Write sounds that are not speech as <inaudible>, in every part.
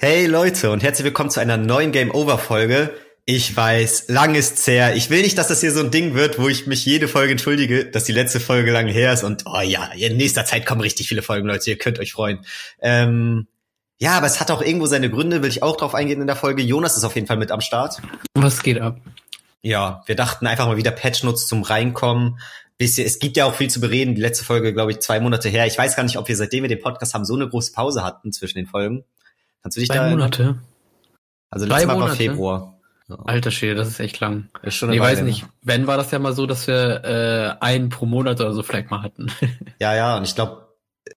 Hey Leute und herzlich willkommen zu einer neuen Game Over Folge. Ich weiß, lang ist's her. Ich will nicht, dass das hier so ein Ding wird, wo ich mich jede Folge entschuldige, dass die letzte Folge lang her ist und oh ja, in nächster Zeit kommen richtig viele Folgen, Leute. Ihr könnt euch freuen. Ähm, ja, aber es hat auch irgendwo seine Gründe, will ich auch drauf eingehen in der Folge. Jonas ist auf jeden Fall mit am Start. Was geht ab? Ja, wir dachten einfach mal wieder Patch Notes zum Reinkommen. Bisschen, es gibt ja auch viel zu bereden. Die letzte Folge, glaube ich, zwei Monate her. Ich weiß gar nicht, ob wir seitdem wir den Podcast haben so eine große Pause hatten zwischen den Folgen. Kannst du dich Drei da Monate. Also letztes Mal war Februar. Ja. Alter Schwede, das ist echt lang. Ist schon ich weiß nicht. Wenn war das ja mal so, dass wir äh, einen pro Monat oder so vielleicht mal hatten. <laughs> ja, ja, und ich glaube,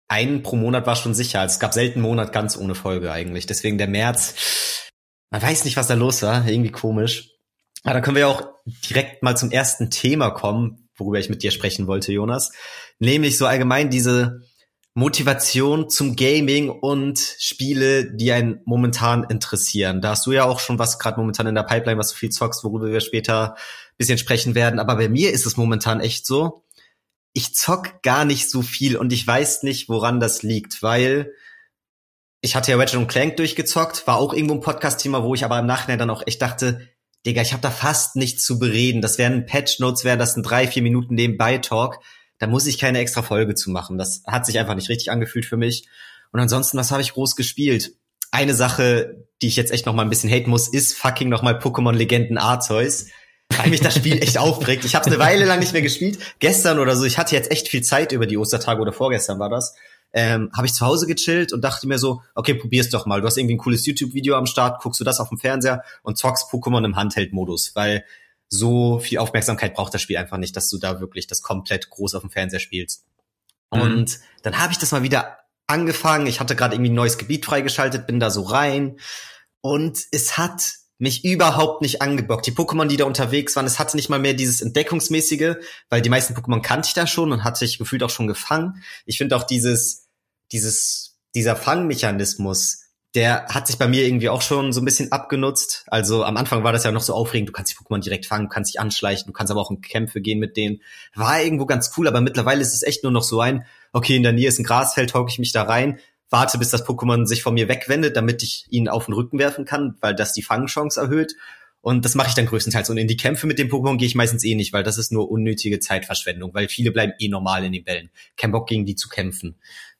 einen pro Monat war schon sicher. Es gab selten einen Monat ganz ohne Folge eigentlich. Deswegen der März, man weiß nicht, was da los war. Irgendwie komisch. Aber da können wir ja auch direkt mal zum ersten Thema kommen, worüber ich mit dir sprechen wollte, Jonas. Nämlich so allgemein diese Motivation zum Gaming und Spiele, die einen momentan interessieren. Da hast du ja auch schon was gerade momentan in der Pipeline, was du viel zockst, worüber wir später bisschen sprechen werden. Aber bei mir ist es momentan echt so, ich zock gar nicht so viel und ich weiß nicht, woran das liegt, weil ich hatte ja Ratchet Clank durchgezockt, war auch irgendwo ein Podcast-Thema, wo ich aber im Nachhinein dann auch echt dachte, Digga, ich habe da fast nichts zu bereden. Das wären Patch-Notes, wären das ein drei, vier Minuten nebenbei-Talk da muss ich keine extra Folge zu machen. Das hat sich einfach nicht richtig angefühlt für mich. Und ansonsten, was habe ich groß gespielt? Eine Sache, die ich jetzt echt noch mal ein bisschen haten muss, ist fucking noch mal Pokémon Legenden Arceus. Weil mich das Spiel echt aufregt. Ich habe eine Weile lang nicht mehr gespielt. Gestern oder so, ich hatte jetzt echt viel Zeit über die Ostertage oder vorgestern war das. Ähm, habe ich zu Hause gechillt und dachte mir so, okay, probier's doch mal. Du hast irgendwie ein cooles YouTube-Video am Start, guckst du das auf dem Fernseher und zockst Pokémon im Handheld-Modus, weil so viel Aufmerksamkeit braucht das Spiel einfach nicht, dass du da wirklich das komplett groß auf dem Fernseher spielst. Mhm. Und dann habe ich das mal wieder angefangen. Ich hatte gerade irgendwie ein neues Gebiet freigeschaltet, bin da so rein und es hat mich überhaupt nicht angebockt. Die Pokémon, die da unterwegs waren, es hatte nicht mal mehr dieses Entdeckungsmäßige, weil die meisten Pokémon kannte ich da schon und hatte ich gefühlt auch schon gefangen. Ich finde auch dieses, dieses, dieser Fangmechanismus, der hat sich bei mir irgendwie auch schon so ein bisschen abgenutzt. Also am Anfang war das ja noch so aufregend, du kannst die Pokémon direkt fangen, du kannst dich anschleichen, du kannst aber auch in Kämpfe gehen mit denen. War irgendwo ganz cool, aber mittlerweile ist es echt nur noch so ein, okay, in der Nähe ist ein Grasfeld, hocke ich mich da rein, warte, bis das Pokémon sich von mir wegwendet, damit ich ihn auf den Rücken werfen kann, weil das die Fangchance erhöht. Und das mache ich dann größtenteils. Und in die Kämpfe mit dem Pokémon gehe ich meistens eh nicht, weil das ist nur unnötige Zeitverschwendung, weil viele bleiben eh normal in den Bällen. Kein Bock gegen die zu kämpfen.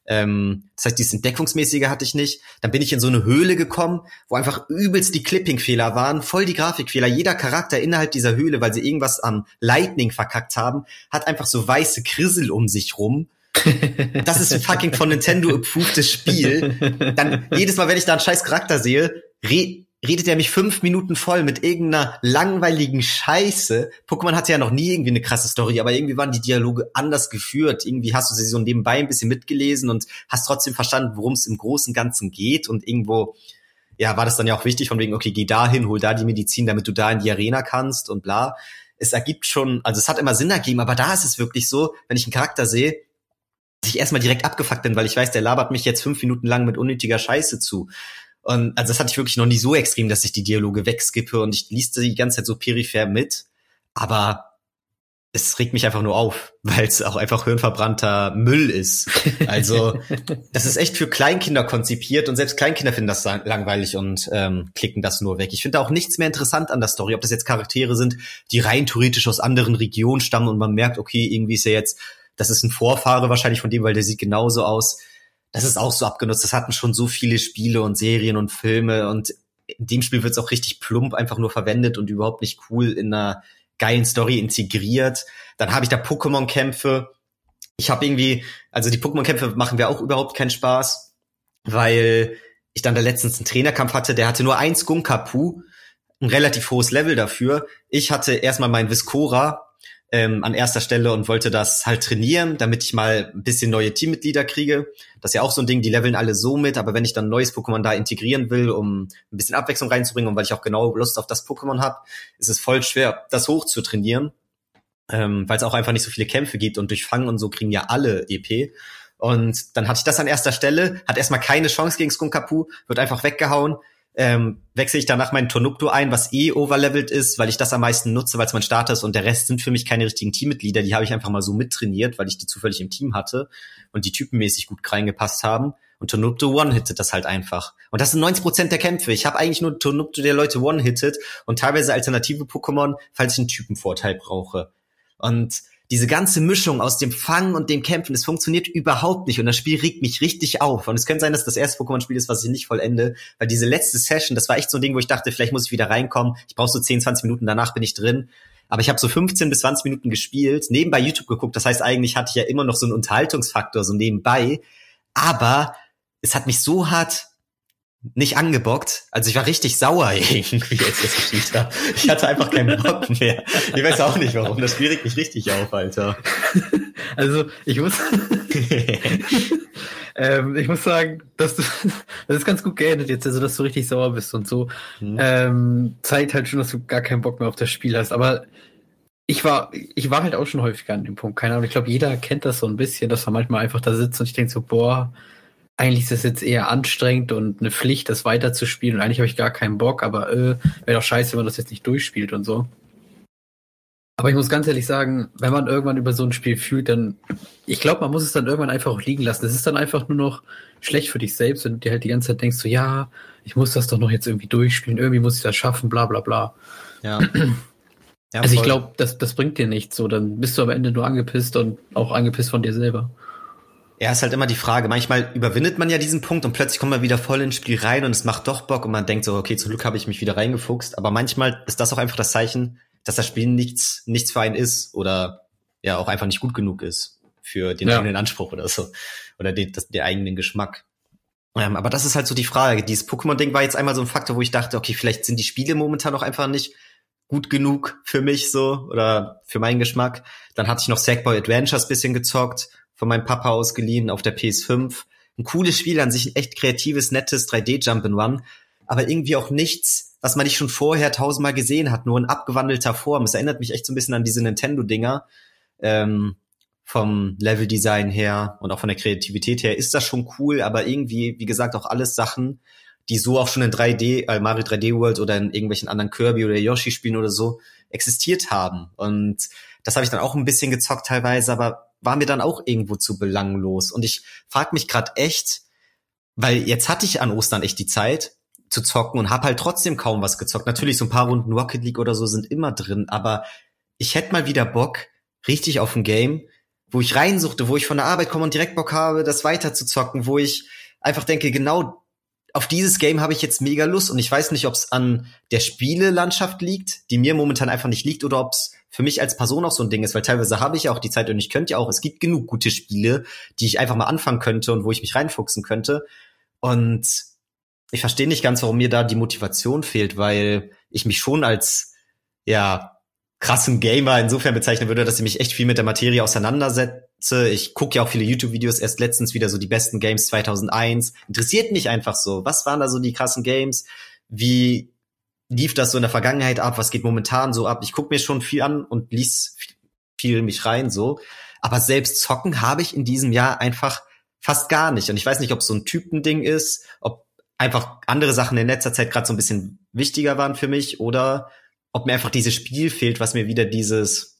Ähm, das heißt, dieses Entdeckungsmäßige hatte ich nicht. Dann bin ich in so eine Höhle gekommen, wo einfach übelst die Clipping-Fehler waren, voll die Grafikfehler. Jeder Charakter innerhalb dieser Höhle, weil sie irgendwas am Lightning verkackt haben, hat einfach so weiße Krissel um sich rum. <laughs> das ist ein fucking von Nintendo approved Spiel. Dann jedes Mal, wenn ich da einen scheiß Charakter sehe, re redet er mich fünf Minuten voll mit irgendeiner langweiligen Scheiße. Pokémon hatte ja noch nie irgendwie eine krasse Story, aber irgendwie waren die Dialoge anders geführt. Irgendwie hast du sie so nebenbei ein bisschen mitgelesen und hast trotzdem verstanden, worum es im Großen und Ganzen geht und irgendwo ja, war das dann ja auch wichtig von wegen, okay, geh da hin, hol da die Medizin, damit du da in die Arena kannst und bla. Es ergibt schon, also es hat immer Sinn ergeben, aber da ist es wirklich so, wenn ich einen Charakter sehe, dass ich erstmal direkt abgefuckt bin, weil ich weiß, der labert mich jetzt fünf Minuten lang mit unnötiger Scheiße zu. Und also das hatte ich wirklich noch nie so extrem, dass ich die Dialoge wegskippe und ich liest die ganze Zeit so peripher mit. Aber es regt mich einfach nur auf, <laughs> weil es auch einfach hirnverbrannter Müll ist. Also <laughs> das ist echt für Kleinkinder konzipiert und selbst Kleinkinder finden das langweilig und ähm, klicken das nur weg. Ich finde auch nichts mehr interessant an der Story, ob das jetzt Charaktere sind, die rein theoretisch aus anderen Regionen stammen und man merkt, okay, irgendwie ist er jetzt, das ist ein Vorfahre wahrscheinlich von dem, weil der sieht genauso aus das ist auch so abgenutzt. Das hatten schon so viele Spiele und Serien und Filme und in dem Spiel wird es auch richtig plump einfach nur verwendet und überhaupt nicht cool in einer geilen Story integriert. Dann habe ich da Pokémon-Kämpfe. Ich habe irgendwie, also die Pokémon-Kämpfe machen wir auch überhaupt keinen Spaß, weil ich dann da letztens einen Trainerkampf hatte, der hatte nur ein Skunkapu, ein relativ hohes Level dafür. Ich hatte erstmal mein Viscora, ähm, an erster Stelle und wollte das halt trainieren, damit ich mal ein bisschen neue Teammitglieder kriege. Das ist ja auch so ein Ding, die leveln alle so mit, aber wenn ich dann ein neues Pokémon da integrieren will, um ein bisschen Abwechslung reinzubringen und weil ich auch genau Lust auf das Pokémon habe, ist es voll schwer, das hoch zu trainieren, ähm, weil es auch einfach nicht so viele Kämpfe gibt und durch Fang und so kriegen ja alle EP. Und dann hatte ich das an erster Stelle, hat erstmal keine Chance gegen Skunkapu, wird einfach weggehauen ähm, wechsle ich danach meinen Tornupto ein, was eh overlevelt ist, weil ich das am meisten nutze, weil es mein Starter ist und der Rest sind für mich keine richtigen Teammitglieder, die habe ich einfach mal so mittrainiert, weil ich die zufällig im Team hatte und die typenmäßig gut reingepasst haben. Und Tonupto one-hittet das halt einfach. Und das sind 90% der Kämpfe. Ich habe eigentlich nur Tonupto, der Leute one-hittet und teilweise alternative Pokémon, falls ich einen Typenvorteil brauche. Und diese ganze Mischung aus dem Fangen und dem Kämpfen, das funktioniert überhaupt nicht und das Spiel regt mich richtig auf. Und es könnte sein, dass das erste Pokémon-Spiel ist, was ich nicht vollende, weil diese letzte Session, das war echt so ein Ding, wo ich dachte, vielleicht muss ich wieder reinkommen. Ich brauche so 10, 20 Minuten, danach bin ich drin. Aber ich habe so 15 bis 20 Minuten gespielt, nebenbei YouTube geguckt. Das heißt, eigentlich hatte ich ja immer noch so einen Unterhaltungsfaktor, so nebenbei. Aber es hat mich so hart nicht angebockt. Also ich war richtig sauer <laughs> irgendwie, als ich das gespielt habe. Ich hatte einfach keinen Bock mehr. Ich weiß auch nicht warum. Das Spiel regt mich richtig auf, Alter. <laughs> Also ich muss, <laughs> ähm, ich muss sagen, dass du, das ist ganz gut geendet jetzt, also dass du richtig sauer bist und so. Mhm. Ähm, zeigt halt schon, dass du gar keinen Bock mehr auf das Spiel hast. Aber ich war, ich war halt auch schon häufiger an dem Punkt. Keine Ahnung. Ich glaube, jeder kennt das so ein bisschen, dass man manchmal einfach da sitzt und ich denke so, boah, eigentlich ist das jetzt eher anstrengend und eine Pflicht, das weiterzuspielen. Und eigentlich habe ich gar keinen Bock, aber äh, wäre doch scheiße, wenn man das jetzt nicht durchspielt und so. Aber ich muss ganz ehrlich sagen, wenn man irgendwann über so ein Spiel fühlt, dann, ich glaube, man muss es dann irgendwann einfach auch liegen lassen. Es ist dann einfach nur noch schlecht für dich selbst, wenn du dir halt die ganze Zeit denkst, so, ja, ich muss das doch noch jetzt irgendwie durchspielen, irgendwie muss ich das schaffen, bla, bla, bla. Ja. <clears throat> ja also ich glaube, das, das bringt dir nichts so. Dann bist du am Ende nur angepisst und auch angepisst von dir selber. Ja, ist halt immer die Frage. Manchmal überwindet man ja diesen Punkt und plötzlich kommt man wieder voll ins Spiel rein und es macht doch Bock und man denkt so, okay, zum Glück habe ich mich wieder reingefuchst. Aber manchmal ist das auch einfach das Zeichen, dass das Spiel nichts, nichts für einen ist oder ja auch einfach nicht gut genug ist für den ja. eigenen Anspruch oder so. Oder den, das, den eigenen Geschmack. Ähm, aber das ist halt so die Frage. Dieses Pokémon-Ding war jetzt einmal so ein Faktor, wo ich dachte, okay, vielleicht sind die Spiele momentan auch einfach nicht gut genug für mich so oder für meinen Geschmack. Dann hatte ich noch Sackboy Adventures bisschen gezockt von meinem Papa ausgeliehen auf der PS5. Ein cooles Spiel an sich, ein echt kreatives, nettes 3D Jump in One, aber irgendwie auch nichts, was man nicht schon vorher tausendmal gesehen hat, nur in abgewandelter Form. Es erinnert mich echt so ein bisschen an diese Nintendo-Dinger. Ähm, vom Level-Design her und auch von der Kreativität her ist das schon cool, aber irgendwie, wie gesagt, auch alles Sachen, die so auch schon in 3D, äh, Mario 3D World oder in irgendwelchen anderen Kirby oder Yoshi Spielen oder so existiert haben. Und das habe ich dann auch ein bisschen gezockt teilweise, aber war mir dann auch irgendwo zu belanglos. Und ich frage mich gerade echt, weil jetzt hatte ich an Ostern echt die Zeit zu zocken und habe halt trotzdem kaum was gezockt. Natürlich so ein paar Runden Rocket League oder so sind immer drin, aber ich hätte mal wieder Bock richtig auf ein Game, wo ich reinsuchte, wo ich von der Arbeit komme und direkt Bock habe, das weiter zu zocken, wo ich einfach denke, genau auf dieses Game habe ich jetzt mega Lust und ich weiß nicht, ob es an der Spielelandschaft liegt, die mir momentan einfach nicht liegt, oder ob es für mich als Person auch so ein Ding ist, weil teilweise habe ich ja auch die Zeit und ich könnte ja auch, es gibt genug gute Spiele, die ich einfach mal anfangen könnte und wo ich mich reinfuchsen könnte. Und ich verstehe nicht ganz, warum mir da die Motivation fehlt, weil ich mich schon als, ja, krassen Gamer insofern bezeichnen würde, dass ich mich echt viel mit der Materie auseinandersetze. Ich gucke ja auch viele YouTube-Videos, erst letztens wieder so die besten Games 2001. Interessiert mich einfach so. Was waren da so die krassen Games? Wie lief das so in der Vergangenheit ab? Was geht momentan so ab? Ich gucke mir schon viel an und lies viel mich rein so. Aber selbst zocken habe ich in diesem Jahr einfach fast gar nicht. Und ich weiß nicht, ob so ein Typending ist, ob einfach andere Sachen in letzter Zeit gerade so ein bisschen wichtiger waren für mich oder ob mir einfach dieses Spiel fehlt, was mir wieder dieses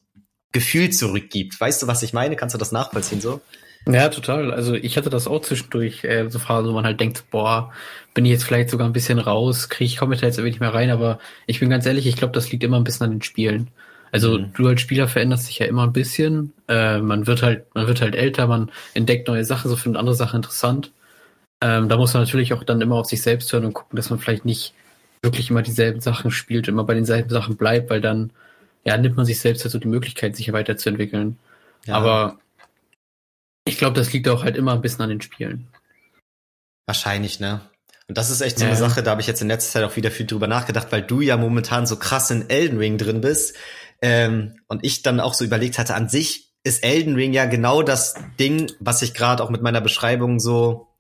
Gefühl zurückgibt. Weißt du, was ich meine? Kannst du das nachvollziehen so? Ja, total. Also ich hatte das auch zwischendurch, äh, so Phasen, wo man halt denkt, boah, bin ich jetzt vielleicht sogar ein bisschen raus, kriege ich komme da jetzt irgendwie nicht mehr rein, aber ich bin ganz ehrlich, ich glaube, das liegt immer ein bisschen an den Spielen. Also mhm. du als Spieler veränderst dich ja immer ein bisschen. Äh, man wird halt, man wird halt älter, man entdeckt neue Sachen, so findet andere Sachen interessant. Ähm, da muss man natürlich auch dann immer auf sich selbst hören und gucken, dass man vielleicht nicht wirklich immer dieselben Sachen spielt, immer bei denselben Sachen bleibt, weil dann ja nimmt man sich selbst halt so die Möglichkeit, sich weiterzuentwickeln. Ja. Aber ich glaube, das liegt auch halt immer ein bisschen an den Spielen. Wahrscheinlich, ne? Und das ist echt so eine ja. Sache, da habe ich jetzt in letzter Zeit auch wieder viel drüber nachgedacht, weil du ja momentan so krass in Elden Ring drin bist. Ähm, und ich dann auch so überlegt hatte, an sich ist Elden Ring ja genau das Ding, was ich gerade auch mit meiner Beschreibung so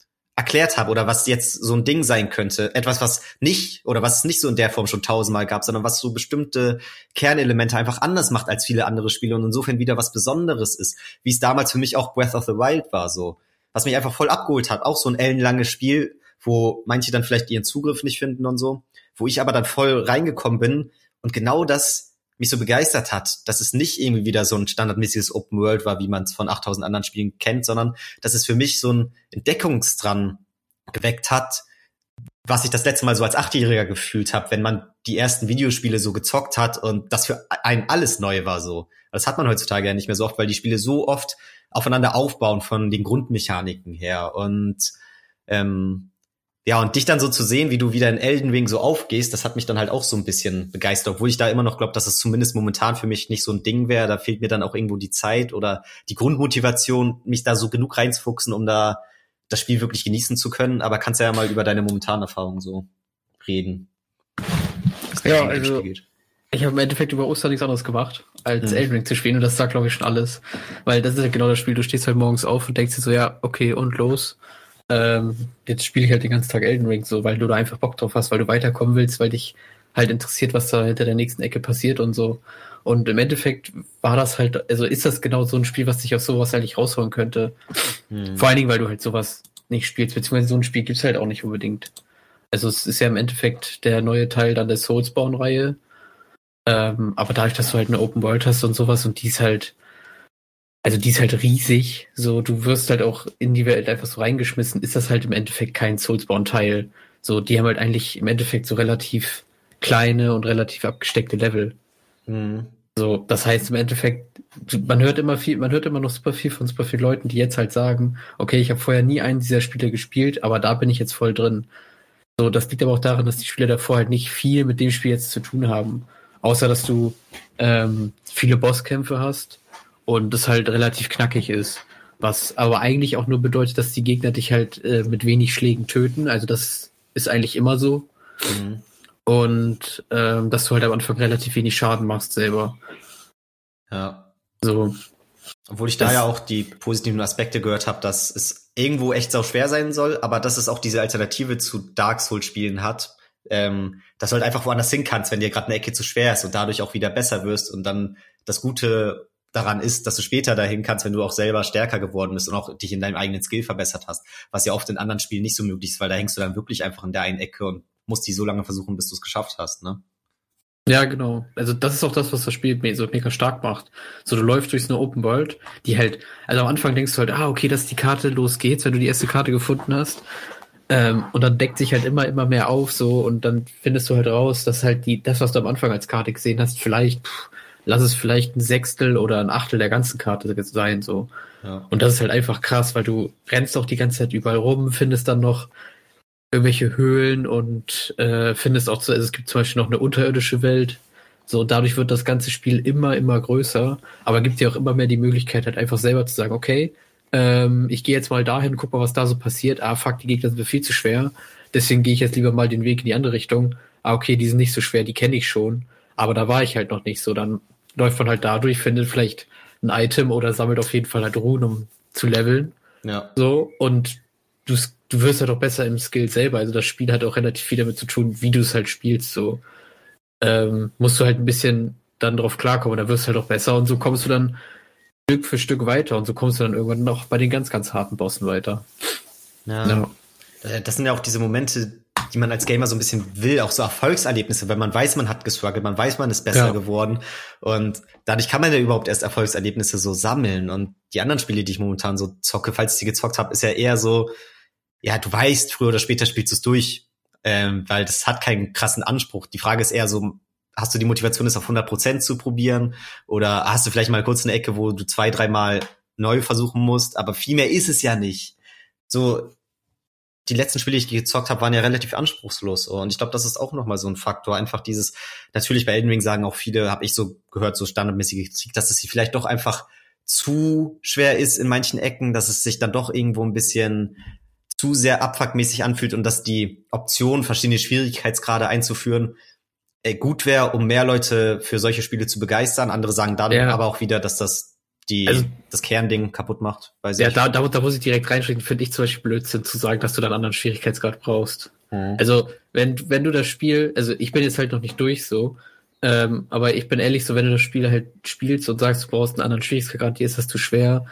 erklärt habe oder was jetzt so ein Ding sein könnte. Etwas, was nicht oder was es nicht so in der Form schon tausendmal gab, sondern was so bestimmte Kernelemente einfach anders macht als viele andere Spiele und insofern wieder was Besonderes ist. Wie es damals für mich auch Breath of the Wild war, so. Was mich einfach voll abgeholt hat. Auch so ein ellenlanges Spiel, wo manche dann vielleicht ihren Zugriff nicht finden und so. Wo ich aber dann voll reingekommen bin und genau das mich so begeistert hat, dass es nicht irgendwie wieder so ein standardmäßiges Open World war, wie man es von 8000 anderen Spielen kennt, sondern dass es für mich so ein Entdeckungsdrang geweckt hat, was ich das letzte Mal so als Achtjähriger gefühlt habe, wenn man die ersten Videospiele so gezockt hat und das für einen alles neu war so. Das hat man heutzutage ja nicht mehr so oft, weil die Spiele so oft aufeinander aufbauen von den Grundmechaniken her und ähm, ja, und dich dann so zu sehen, wie du wieder in Elden Ring so aufgehst, das hat mich dann halt auch so ein bisschen begeistert, obwohl ich da immer noch glaube, dass es zumindest momentan für mich nicht so ein Ding wäre. Da fehlt mir dann auch irgendwo die Zeit oder die Grundmotivation, mich da so genug reinzufuchsen, um da das Spiel wirklich genießen zu können. Aber kannst ja mal über deine momentane Erfahrung so reden. Ja, also ich habe im Endeffekt über Ostern nichts anderes gemacht, als mhm. Elden Ring zu spielen und das sagt, glaube ich, schon alles. Weil das ist ja genau das Spiel, du stehst halt morgens auf und denkst dir so, ja, okay, und los ähm, jetzt spiele ich halt den ganzen Tag Elden Ring so, weil du da einfach Bock drauf hast, weil du weiterkommen willst, weil dich halt interessiert, was da hinter der nächsten Ecke passiert und so. Und im Endeffekt war das halt, also ist das genau so ein Spiel, was dich aus sowas halt nicht rausholen könnte. Mhm. Vor allen Dingen, weil du halt sowas nicht spielst, beziehungsweise so ein Spiel gibt's halt auch nicht unbedingt. Also es ist ja im Endeffekt der neue Teil dann der Soulsborne-Reihe. Ähm, aber dadurch, dass du halt eine Open World hast und sowas und die ist halt, also die ist halt riesig. So, du wirst halt auch in die Welt einfach so reingeschmissen. Ist das halt im Endeffekt kein Soulsborne-Teil. So, die haben halt eigentlich im Endeffekt so relativ kleine und relativ abgesteckte Level. Mhm. So, das heißt im Endeffekt, man hört immer viel, man hört immer noch super viel von super vielen Leuten, die jetzt halt sagen, okay, ich habe vorher nie einen dieser Spiele gespielt, aber da bin ich jetzt voll drin. So, das liegt aber auch daran, dass die Spiele davor halt nicht viel mit dem Spiel jetzt zu tun haben. Außer dass du ähm, viele Bosskämpfe hast und es halt relativ knackig ist. Was aber eigentlich auch nur bedeutet, dass die Gegner dich halt äh, mit wenig Schlägen töten. Also das ist eigentlich immer so. Mhm. Und ähm, dass du halt am Anfang relativ wenig Schaden machst selber. Ja. So. Obwohl ich da ja auch die positiven Aspekte gehört habe, dass es irgendwo echt sau schwer sein soll, aber dass es auch diese Alternative zu Dark Souls Spielen hat, ähm, dass du halt einfach woanders hin kannst, wenn dir gerade eine Ecke zu schwer ist und dadurch auch wieder besser wirst und dann das Gute daran ist, dass du später dahin kannst, wenn du auch selber stärker geworden bist und auch dich in deinem eigenen Skill verbessert hast, was ja oft in anderen Spielen nicht so möglich ist, weil da hängst du dann wirklich einfach in der einen Ecke und musst die so lange versuchen, bis du es geschafft hast, ne? Ja, genau. Also das ist auch das, was das Spiel so mega stark macht. So, du läufst durch so eine Open World, die halt, also am Anfang denkst du halt, ah, okay, das ist die Karte, los geht's, wenn du die erste Karte gefunden hast. Ähm, und dann deckt sich halt immer, immer mehr auf, so, und dann findest du halt raus, dass halt die, das, was du am Anfang als Karte gesehen hast, vielleicht, pff, lass es vielleicht ein Sechstel oder ein Achtel der ganzen Karte sein, so. Ja. Und das ist halt einfach krass, weil du rennst auch die ganze Zeit überall rum, findest dann noch irgendwelche Höhlen und äh, findest auch, also es gibt zum Beispiel noch eine unterirdische Welt. So, dadurch wird das ganze Spiel immer, immer größer, aber gibt dir auch immer mehr die Möglichkeit, halt einfach selber zu sagen, okay, ähm, ich gehe jetzt mal dahin, guck mal, was da so passiert. Ah, fuck, die Gegner sind mir viel zu schwer. Deswegen gehe ich jetzt lieber mal den Weg in die andere Richtung. Ah, okay, die sind nicht so schwer, die kenne ich schon. Aber da war ich halt noch nicht so. Dann läuft man halt dadurch, findet vielleicht ein Item oder sammelt auf jeden Fall halt Ruhen, um zu leveln. Ja. So, und du, du wirst halt auch besser im Skill selber. Also das Spiel hat auch relativ viel damit zu tun, wie du es halt spielst. So ähm, musst du halt ein bisschen dann drauf klarkommen. Da wirst du halt auch besser und so kommst du dann Stück für Stück weiter und so kommst du dann irgendwann noch bei den ganz, ganz harten Bossen weiter. Ja. ja. Äh, das sind ja auch diese Momente, die man als Gamer so ein bisschen will, auch so Erfolgserlebnisse, weil man weiß, man hat gestruggelt, man weiß, man ist besser ja. geworden und dadurch kann man ja überhaupt erst Erfolgserlebnisse so sammeln und die anderen Spiele, die ich momentan so zocke, falls ich die gezockt habe, ist ja eher so, ja, du weißt, früher oder später spielst du es durch, ähm, weil das hat keinen krassen Anspruch. Die Frage ist eher so, hast du die Motivation, es auf 100 Prozent zu probieren oder hast du vielleicht mal kurz eine Ecke, wo du zwei, dreimal neu versuchen musst, aber viel mehr ist es ja nicht. So, die letzten Spiele, die ich gezockt habe, waren ja relativ anspruchslos. Und ich glaube, das ist auch nochmal so ein Faktor. Einfach dieses, natürlich bei Elden Ring sagen auch viele, habe ich so gehört, so standardmäßige Kritik, dass es sie vielleicht doch einfach zu schwer ist in manchen Ecken, dass es sich dann doch irgendwo ein bisschen zu sehr abfuckmäßig anfühlt und dass die Option, verschiedene Schwierigkeitsgrade einzuführen, äh, gut wäre, um mehr Leute für solche Spiele zu begeistern. Andere sagen dann ja. aber auch wieder, dass das die also, das Kernding kaputt macht. Weiß ja, ich. Da, da, da muss ich direkt reinschrecken, finde ich zum Beispiel Blödsinn zu sagen, dass du dann einen anderen Schwierigkeitsgrad brauchst. Mhm. Also, wenn, wenn du das Spiel, also ich bin jetzt halt noch nicht durch so, ähm, aber ich bin ehrlich, so wenn du das Spiel halt spielst und sagst, du brauchst einen anderen Schwierigkeitsgrad, dir ist das zu schwer,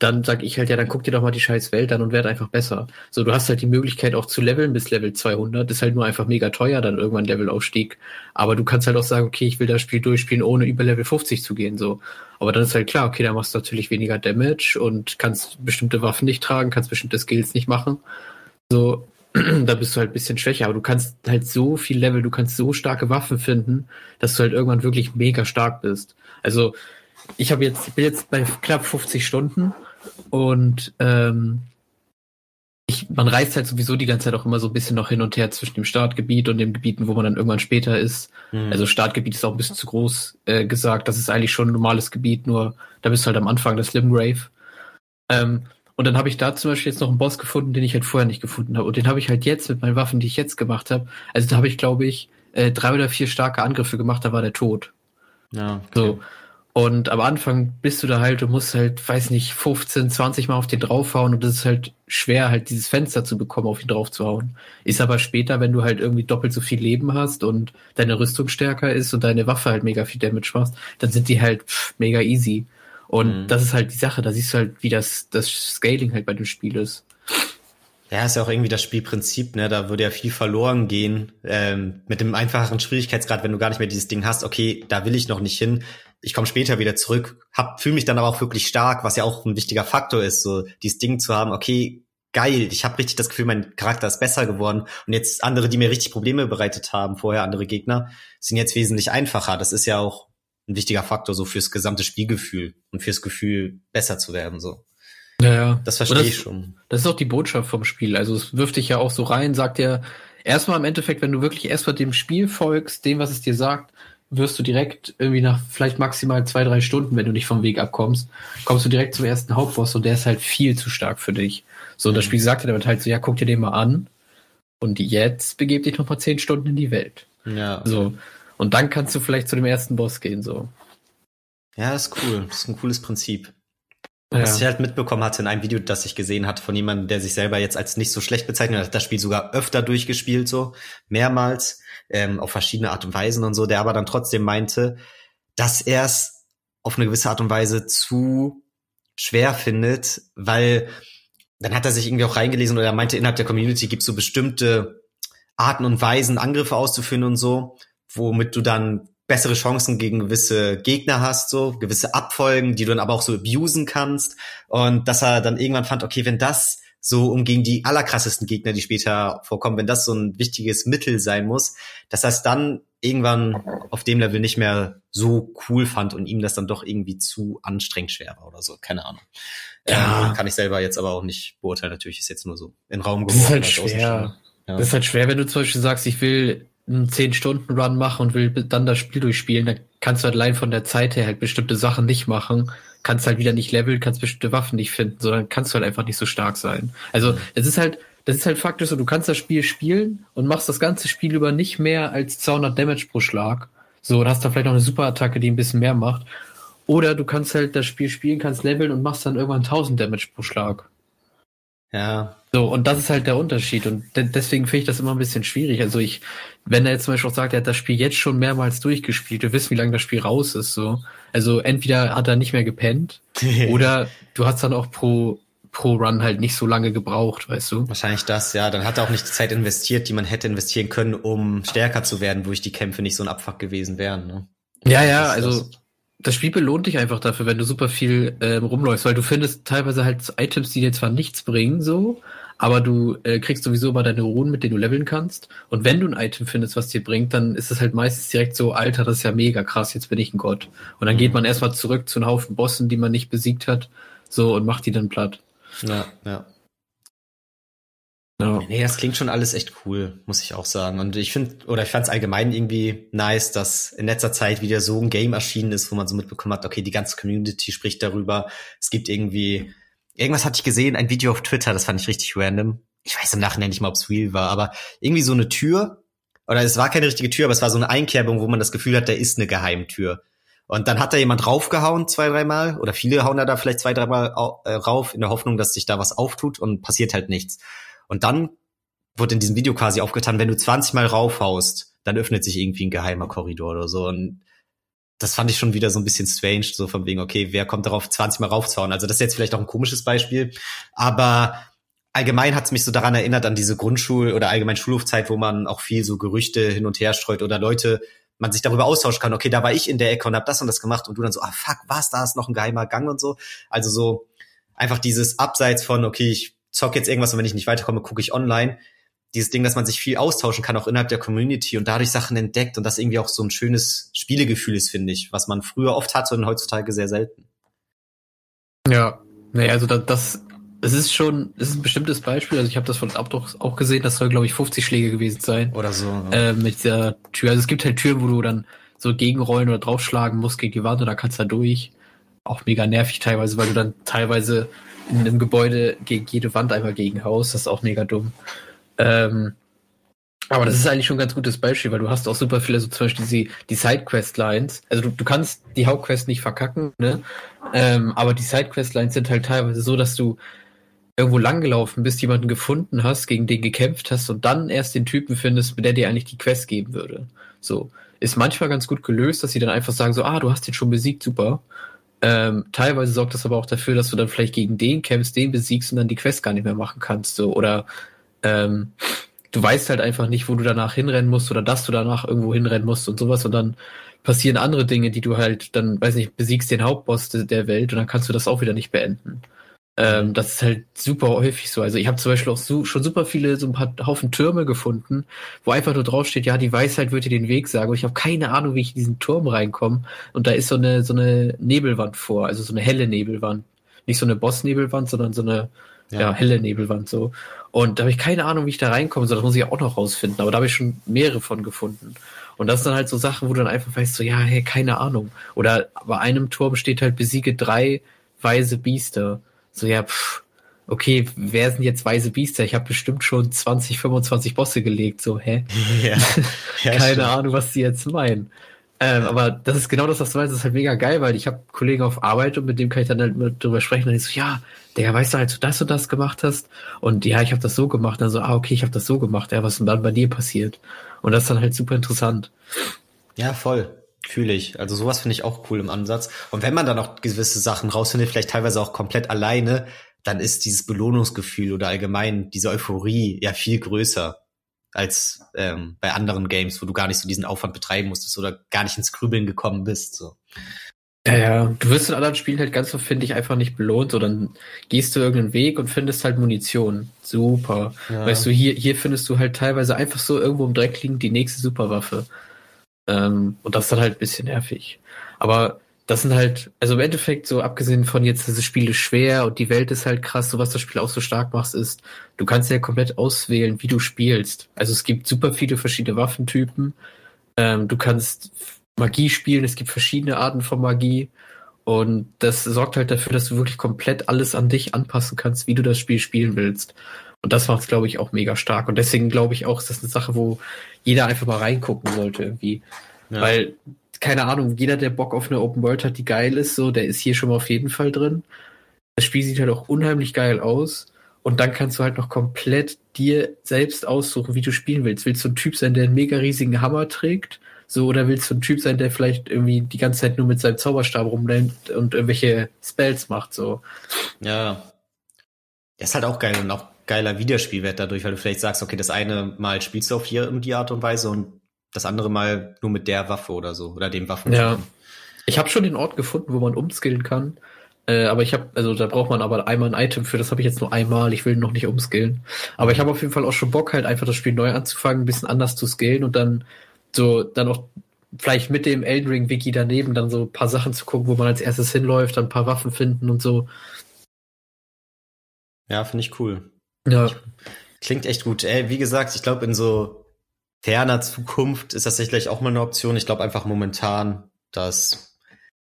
dann sag ich halt, ja, dann guck dir doch mal die scheiß Welt an und werd einfach besser. So, du hast halt die Möglichkeit auch zu leveln bis Level 200. Das ist halt nur einfach mega teuer, dann irgendwann Levelaufstieg. Aber du kannst halt auch sagen, okay, ich will das Spiel durchspielen, ohne über Level 50 zu gehen, so. Aber dann ist halt klar, okay, da machst du natürlich weniger Damage und kannst bestimmte Waffen nicht tragen, kannst bestimmte Skills nicht machen. So, <clears throat> da bist du halt bisschen schwächer, aber du kannst halt so viel Level, du kannst so starke Waffen finden, dass du halt irgendwann wirklich mega stark bist. Also ich habe jetzt, bin jetzt bei knapp 50 Stunden und ähm, ich, man reist halt sowieso die ganze Zeit auch immer so ein bisschen noch hin und her zwischen dem Startgebiet und den Gebieten, wo man dann irgendwann später ist. Mhm. Also Startgebiet ist auch ein bisschen zu groß äh, gesagt. Das ist eigentlich schon ein normales Gebiet, nur da bist du halt am Anfang das Limgrave. Ähm, und dann habe ich da zum Beispiel jetzt noch einen Boss gefunden, den ich halt vorher nicht gefunden habe. Und den habe ich halt jetzt mit meinen Waffen, die ich jetzt gemacht habe. Also da habe ich, glaube ich, äh, drei oder vier starke Angriffe gemacht, da war der tot. Ja, okay. So. Und am Anfang bist du da halt, du musst halt, weiß nicht, 15, 20 Mal auf den draufhauen und das ist halt schwer, halt dieses Fenster zu bekommen, auf ihn draufzuhauen. Ist aber später, wenn du halt irgendwie doppelt so viel Leben hast und deine Rüstung stärker ist und deine Waffe halt mega viel Damage machst, dann sind die halt pff, mega easy. Und mhm. das ist halt die Sache, da siehst du halt, wie das, das Scaling halt bei dem Spiel ist. Ja, ist ja auch irgendwie das Spielprinzip, ne? Da würde ja viel verloren gehen. Ähm, mit dem einfacheren Schwierigkeitsgrad, wenn du gar nicht mehr dieses Ding hast, okay, da will ich noch nicht hin. Ich komme später wieder zurück, hab, fühle mich dann aber auch wirklich stark, was ja auch ein wichtiger Faktor ist, so dieses Ding zu haben, okay, geil, ich habe richtig das Gefühl, mein Charakter ist besser geworden. Und jetzt andere, die mir richtig Probleme bereitet haben, vorher andere Gegner, sind jetzt wesentlich einfacher. Das ist ja auch ein wichtiger Faktor so fürs gesamte Spielgefühl und fürs Gefühl, besser zu werden. so. Ja, ja. Das verstehe ich schon. Das ist auch die Botschaft vom Spiel. Also es wirft dich ja auch so rein, sagt dir, erstmal im Endeffekt, wenn du wirklich erstmal dem Spiel folgst, dem, was es dir sagt, wirst du direkt irgendwie nach vielleicht maximal zwei, drei Stunden, wenn du nicht vom Weg abkommst, kommst du direkt zum ersten Hauptboss und der ist halt viel zu stark für dich. So, und das mhm. Spiel sagt dir damit halt so, ja, guck dir den mal an und jetzt begeb dich noch mal zehn Stunden in die Welt. Ja. So. Und dann kannst du vielleicht zu dem ersten Boss gehen, so. Ja, ist cool. Das ist ein cooles Prinzip. Ja. Was ich halt mitbekommen hatte in einem Video, das ich gesehen hatte von jemandem, der sich selber jetzt als nicht so schlecht bezeichnet hat, das Spiel sogar öfter durchgespielt, so mehrmals, ähm, auf verschiedene Art und Weisen und so, der aber dann trotzdem meinte, dass er es auf eine gewisse Art und Weise zu schwer findet, weil dann hat er sich irgendwie auch reingelesen oder er meinte, innerhalb der Community gibt es so bestimmte Arten und Weisen, Angriffe auszuführen und so, womit du dann bessere Chancen gegen gewisse Gegner hast, so gewisse Abfolgen, die du dann aber auch so abusen kannst. Und dass er dann irgendwann fand, okay, wenn das so um gegen die allerkrassesten Gegner, die später vorkommen, wenn das so ein wichtiges Mittel sein muss, dass er es dann irgendwann auf dem Level nicht mehr so cool fand und ihm das dann doch irgendwie zu anstrengend schwer war oder so. Keine Ahnung. Ja. Ähm, kann ich selber jetzt aber auch nicht beurteilen. Natürlich ist jetzt nur so in Raum geworfen. Das ist halt schwer. Ja. Das ist halt schwer, wenn du zum Beispiel sagst, ich will einen 10-Stunden-Run mache und will dann das Spiel durchspielen, dann kannst du halt allein von der Zeit her halt bestimmte Sachen nicht machen, kannst halt wieder nicht leveln, kannst bestimmte Waffen nicht finden, sondern kannst du halt einfach nicht so stark sein. Also, es ist halt, das ist halt faktisch so, du kannst das Spiel spielen und machst das ganze Spiel über nicht mehr als 200 Damage pro Schlag. So, und hast da vielleicht noch eine Superattacke, die ein bisschen mehr macht. Oder du kannst halt das Spiel spielen, kannst leveln und machst dann irgendwann 1000 Damage pro Schlag. Ja. So, und das ist halt der Unterschied. Und de deswegen finde ich das immer ein bisschen schwierig. Also ich, wenn er jetzt zum Beispiel auch sagt, er hat das Spiel jetzt schon mehrmals durchgespielt, du wissen, wie lange das Spiel raus ist, so. Also entweder hat er nicht mehr gepennt, <laughs> oder du hast dann auch pro, pro Run halt nicht so lange gebraucht, weißt du? Wahrscheinlich das, ja. Dann hat er auch nicht die Zeit investiert, die man hätte investieren können, um stärker zu werden, wo ich die Kämpfe nicht so ein Abfuck gewesen wären, ne? Ja, ja, also das Spiel belohnt dich einfach dafür, wenn du super viel ähm, rumläufst, weil du findest teilweise halt Items, die dir zwar nichts bringen, so, aber du äh, kriegst sowieso immer deine Runen, mit denen du leveln kannst. Und wenn du ein Item findest, was dir bringt, dann ist es halt meistens direkt so, Alter, das ist ja mega krass, jetzt bin ich ein Gott. Und dann mhm. geht man erstmal zurück zu einem Haufen Bossen, die man nicht besiegt hat, so und macht die dann platt. Ja, ja. Ja. Nee, das klingt schon alles echt cool, muss ich auch sagen. Und ich finde, oder ich fand es allgemein irgendwie nice, dass in letzter Zeit wieder so ein Game erschienen ist, wo man so mitbekommen hat, okay, die ganze Community spricht darüber. Es gibt irgendwie, irgendwas hatte ich gesehen, ein Video auf Twitter, das fand ich richtig random. Ich weiß im Nachhinein nicht mal, ob es real war, aber irgendwie so eine Tür, oder es war keine richtige Tür, aber es war so eine Einkerbung, wo man das Gefühl hat, da ist eine Geheimtür. Und dann hat da jemand raufgehauen, zwei, dreimal, oder viele hauen da, da vielleicht zwei, dreimal äh, rauf, in der Hoffnung, dass sich da was auftut und passiert halt nichts. Und dann wird in diesem Video quasi aufgetan, wenn du 20 Mal raufhaust, dann öffnet sich irgendwie ein geheimer Korridor oder so. Und das fand ich schon wieder so ein bisschen strange, so von wegen, okay, wer kommt darauf, 20 Mal raufzuhauen? Also das ist jetzt vielleicht auch ein komisches Beispiel, aber allgemein hat es mich so daran erinnert, an diese Grundschul- oder allgemein Schulhofzeit, wo man auch viel so Gerüchte hin und her streut oder Leute, man sich darüber austauschen kann, okay, da war ich in der Ecke und hab das und das gemacht und du dann so, ah fuck, was, da ist noch ein geheimer Gang und so. Also so einfach dieses Abseits von, okay, ich zock jetzt irgendwas und wenn ich nicht weiterkomme, gucke ich online. Dieses Ding, dass man sich viel austauschen kann, auch innerhalb der Community und dadurch Sachen entdeckt und das irgendwie auch so ein schönes Spielegefühl ist, finde ich, was man früher oft hatte und heutzutage sehr selten. Ja, naja, also das, das es ist schon, es ist ein bestimmtes Beispiel. Also ich habe das von Abdruck auch gesehen, das soll, glaube ich, 50 Schläge gewesen sein. Oder so. Ja. Äh, mit der Tür. Also es gibt halt Türen, wo du dann so gegenrollen oder draufschlagen musst gegen die Wand und da kannst du da durch. Auch mega nervig teilweise, weil du dann teilweise in einem Gebäude gegen jede Wand einmal gegenhaust. Das ist auch mega dumm. Ähm, aber das ist eigentlich schon ein ganz gutes Beispiel, weil du hast auch super viele, so zum Beispiel die, die Sidequest-Lines. Also du, du kannst die Hauptquest nicht verkacken, ne? Ähm, aber die Sidequest-Lines sind halt teilweise so, dass du irgendwo langgelaufen bist, jemanden gefunden hast, gegen den gekämpft hast und dann erst den Typen findest, der dir eigentlich die Quest geben würde. So. Ist manchmal ganz gut gelöst, dass sie dann einfach sagen so, ah, du hast den schon besiegt, super. Ähm, teilweise sorgt das aber auch dafür, dass du dann vielleicht gegen den kämpfst, den besiegst und dann die Quest gar nicht mehr machen kannst. So. Oder ähm, du weißt halt einfach nicht, wo du danach hinrennen musst oder dass du danach irgendwo hinrennen musst und sowas und dann passieren andere Dinge, die du halt dann, weiß nicht, besiegst den Hauptboss der Welt und dann kannst du das auch wieder nicht beenden. Ähm, das ist halt super häufig so. Also ich habe zum Beispiel auch so, schon super viele, so ein paar Haufen Türme gefunden, wo einfach nur draufsteht, ja, die Weisheit wird dir den Weg sagen. Und ich habe keine Ahnung, wie ich in diesen Turm reinkomme. Und da ist so eine, so eine Nebelwand vor, also so eine helle Nebelwand. Nicht so eine Boss-Nebelwand, sondern so eine ja. ja. helle Nebelwand so. Und da habe ich keine Ahnung, wie ich da reinkomme, so das muss ich auch noch rausfinden. Aber da habe ich schon mehrere von gefunden. Und das sind halt so Sachen, wo du dann einfach weißt, so, ja, hey, keine Ahnung. Oder bei einem Turm steht halt, besiege drei weise Biester. So, ja, pff, okay, wer sind jetzt weise Biester? Ich habe bestimmt schon 20, 25 Bosse gelegt. So, hä? <laughs> Ja, <laughs> ja, keine stimmt. Ahnung, was die jetzt meinen. Ähm, aber das ist genau das, was du meinst. Das ist halt mega geil, weil ich habe Kollegen auf Arbeit und mit dem kann ich dann halt drüber sprechen. Und ich so, ja, der weißt du halt, du das und das gemacht hast. Und ja, ich habe das so gemacht. Und dann so, ah, okay, ich habe das so gemacht. Ja, was denn dann bei dir passiert? Und das ist dann halt super interessant. Ja, voll. Fühle ich. Also sowas finde ich auch cool im Ansatz. Und wenn man dann auch gewisse Sachen rausfindet, vielleicht teilweise auch komplett alleine, dann ist dieses Belohnungsgefühl oder allgemein diese Euphorie ja viel größer als ähm, bei anderen Games, wo du gar nicht so diesen Aufwand betreiben musstest oder gar nicht ins Grübeln gekommen bist. So. Ja, ja. Du wirst in anderen Spielen halt ganz so, finde ich, einfach nicht belohnt, so dann gehst du irgendeinen Weg und findest halt Munition. Super. Ja. Weißt du, hier, hier findest du halt teilweise einfach so irgendwo im Dreck liegend die nächste Superwaffe. Ähm, und das ist dann halt ein bisschen nervig. Aber das sind halt, also im Endeffekt, so abgesehen von jetzt, das Spiel ist schwer und die Welt ist halt krass, so was das Spiel auch so stark macht, ist, du kannst ja komplett auswählen, wie du spielst. Also es gibt super viele verschiedene Waffentypen. Ähm, du kannst Magie spielen, es gibt verschiedene Arten von Magie. Und das sorgt halt dafür, dass du wirklich komplett alles an dich anpassen kannst, wie du das Spiel spielen willst. Und das macht es, glaube ich, auch mega stark. Und deswegen glaube ich auch, ist das eine Sache, wo jeder einfach mal reingucken sollte irgendwie. Ja. Weil keine Ahnung, jeder, der Bock auf eine Open World hat, die geil ist, so, der ist hier schon mal auf jeden Fall drin. Das Spiel sieht halt auch unheimlich geil aus. Und dann kannst du halt noch komplett dir selbst aussuchen, wie du spielen willst. Willst du ein Typ sein, der einen mega riesigen Hammer trägt? So, oder willst du ein Typ sein, der vielleicht irgendwie die ganze Zeit nur mit seinem Zauberstab rumrennt und irgendwelche Spells macht, so. Ja. Das ist halt auch geil und auch geiler Wiederspielwert dadurch, weil du vielleicht sagst, okay, das eine Mal spielst du auf hier um die Art und Weise und das andere Mal nur mit der Waffe oder so oder dem Waffen. Ja. Ich habe schon den Ort gefunden, wo man umskillen kann. Äh, aber ich habe, also da braucht man aber einmal ein Item für, das habe ich jetzt nur einmal, ich will noch nicht umskillen. Aber ich habe auf jeden Fall auch schon Bock, halt einfach das Spiel neu anzufangen, ein bisschen anders zu skillen und dann so, dann auch vielleicht mit dem Elden Ring Wiki daneben dann so ein paar Sachen zu gucken, wo man als erstes hinläuft, dann ein paar Waffen finden und so. Ja, finde ich cool. Ja. Klingt echt gut. Ey, wie gesagt, ich glaube, in so ferner Zukunft ist das sicherlich auch mal eine Option. Ich glaube einfach momentan, dass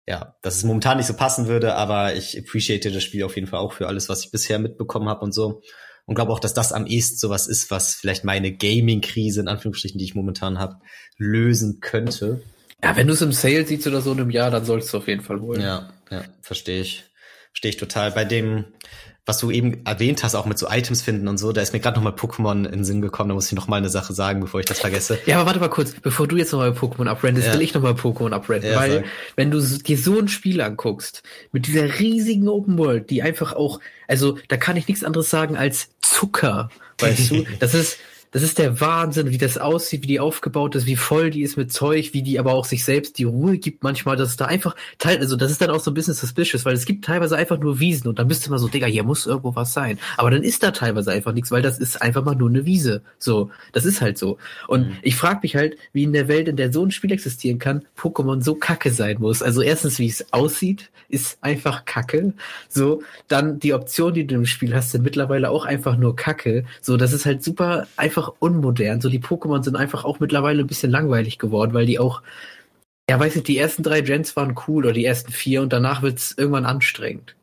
ja, dass es momentan nicht so passen würde, aber ich appreciate das Spiel auf jeden Fall auch für alles, was ich bisher mitbekommen habe und so. Und glaube auch, dass das am ehesten sowas ist, was vielleicht meine Gaming-Krise, in Anführungsstrichen, die ich momentan habe, lösen könnte. Ja, wenn du es im Sale siehst oder so in einem Jahr, dann sollst du auf jeden Fall holen. Ja, ja, verstehe ich. Verstehe ich total. Bei dem, was du eben erwähnt hast, auch mit so Items finden und so, da ist mir gerade noch mal Pokémon in den Sinn gekommen, da muss ich noch mal eine Sache sagen, bevor ich das vergesse. Ja, aber warte mal kurz, bevor du jetzt noch mal Pokémon abrendest, ja. will ich noch mal Pokémon abrenden, ja, weil sag. wenn du dir so ein Spiel anguckst, mit dieser riesigen Open World, die einfach auch, also da kann ich nichts anderes sagen als Zucker, weißt du? <laughs> Das ist, das ist der Wahnsinn, wie das aussieht, wie die aufgebaut ist, wie voll die ist mit Zeug, wie die aber auch sich selbst die Ruhe gibt manchmal, dass es da einfach teil, also das ist dann auch so ein bisschen suspicious, weil es gibt teilweise einfach nur Wiesen und dann bist du immer so, Digga, hier muss irgendwo was sein. Aber dann ist da teilweise einfach nichts, weil das ist einfach mal nur eine Wiese. So, das ist halt so. Und mhm. ich frage mich halt, wie in der Welt, in der so ein Spiel existieren kann, Pokémon so kacke sein muss. Also erstens, wie es aussieht, ist einfach kacke. So, dann die Optionen, die du im Spiel hast, sind mittlerweile auch einfach nur kacke. So, das ist halt super einfach unmodern. So, die Pokémon sind einfach auch mittlerweile ein bisschen langweilig geworden, weil die auch, ja, weiß nicht, die ersten drei Gens waren cool oder die ersten vier und danach wird's irgendwann anstrengend.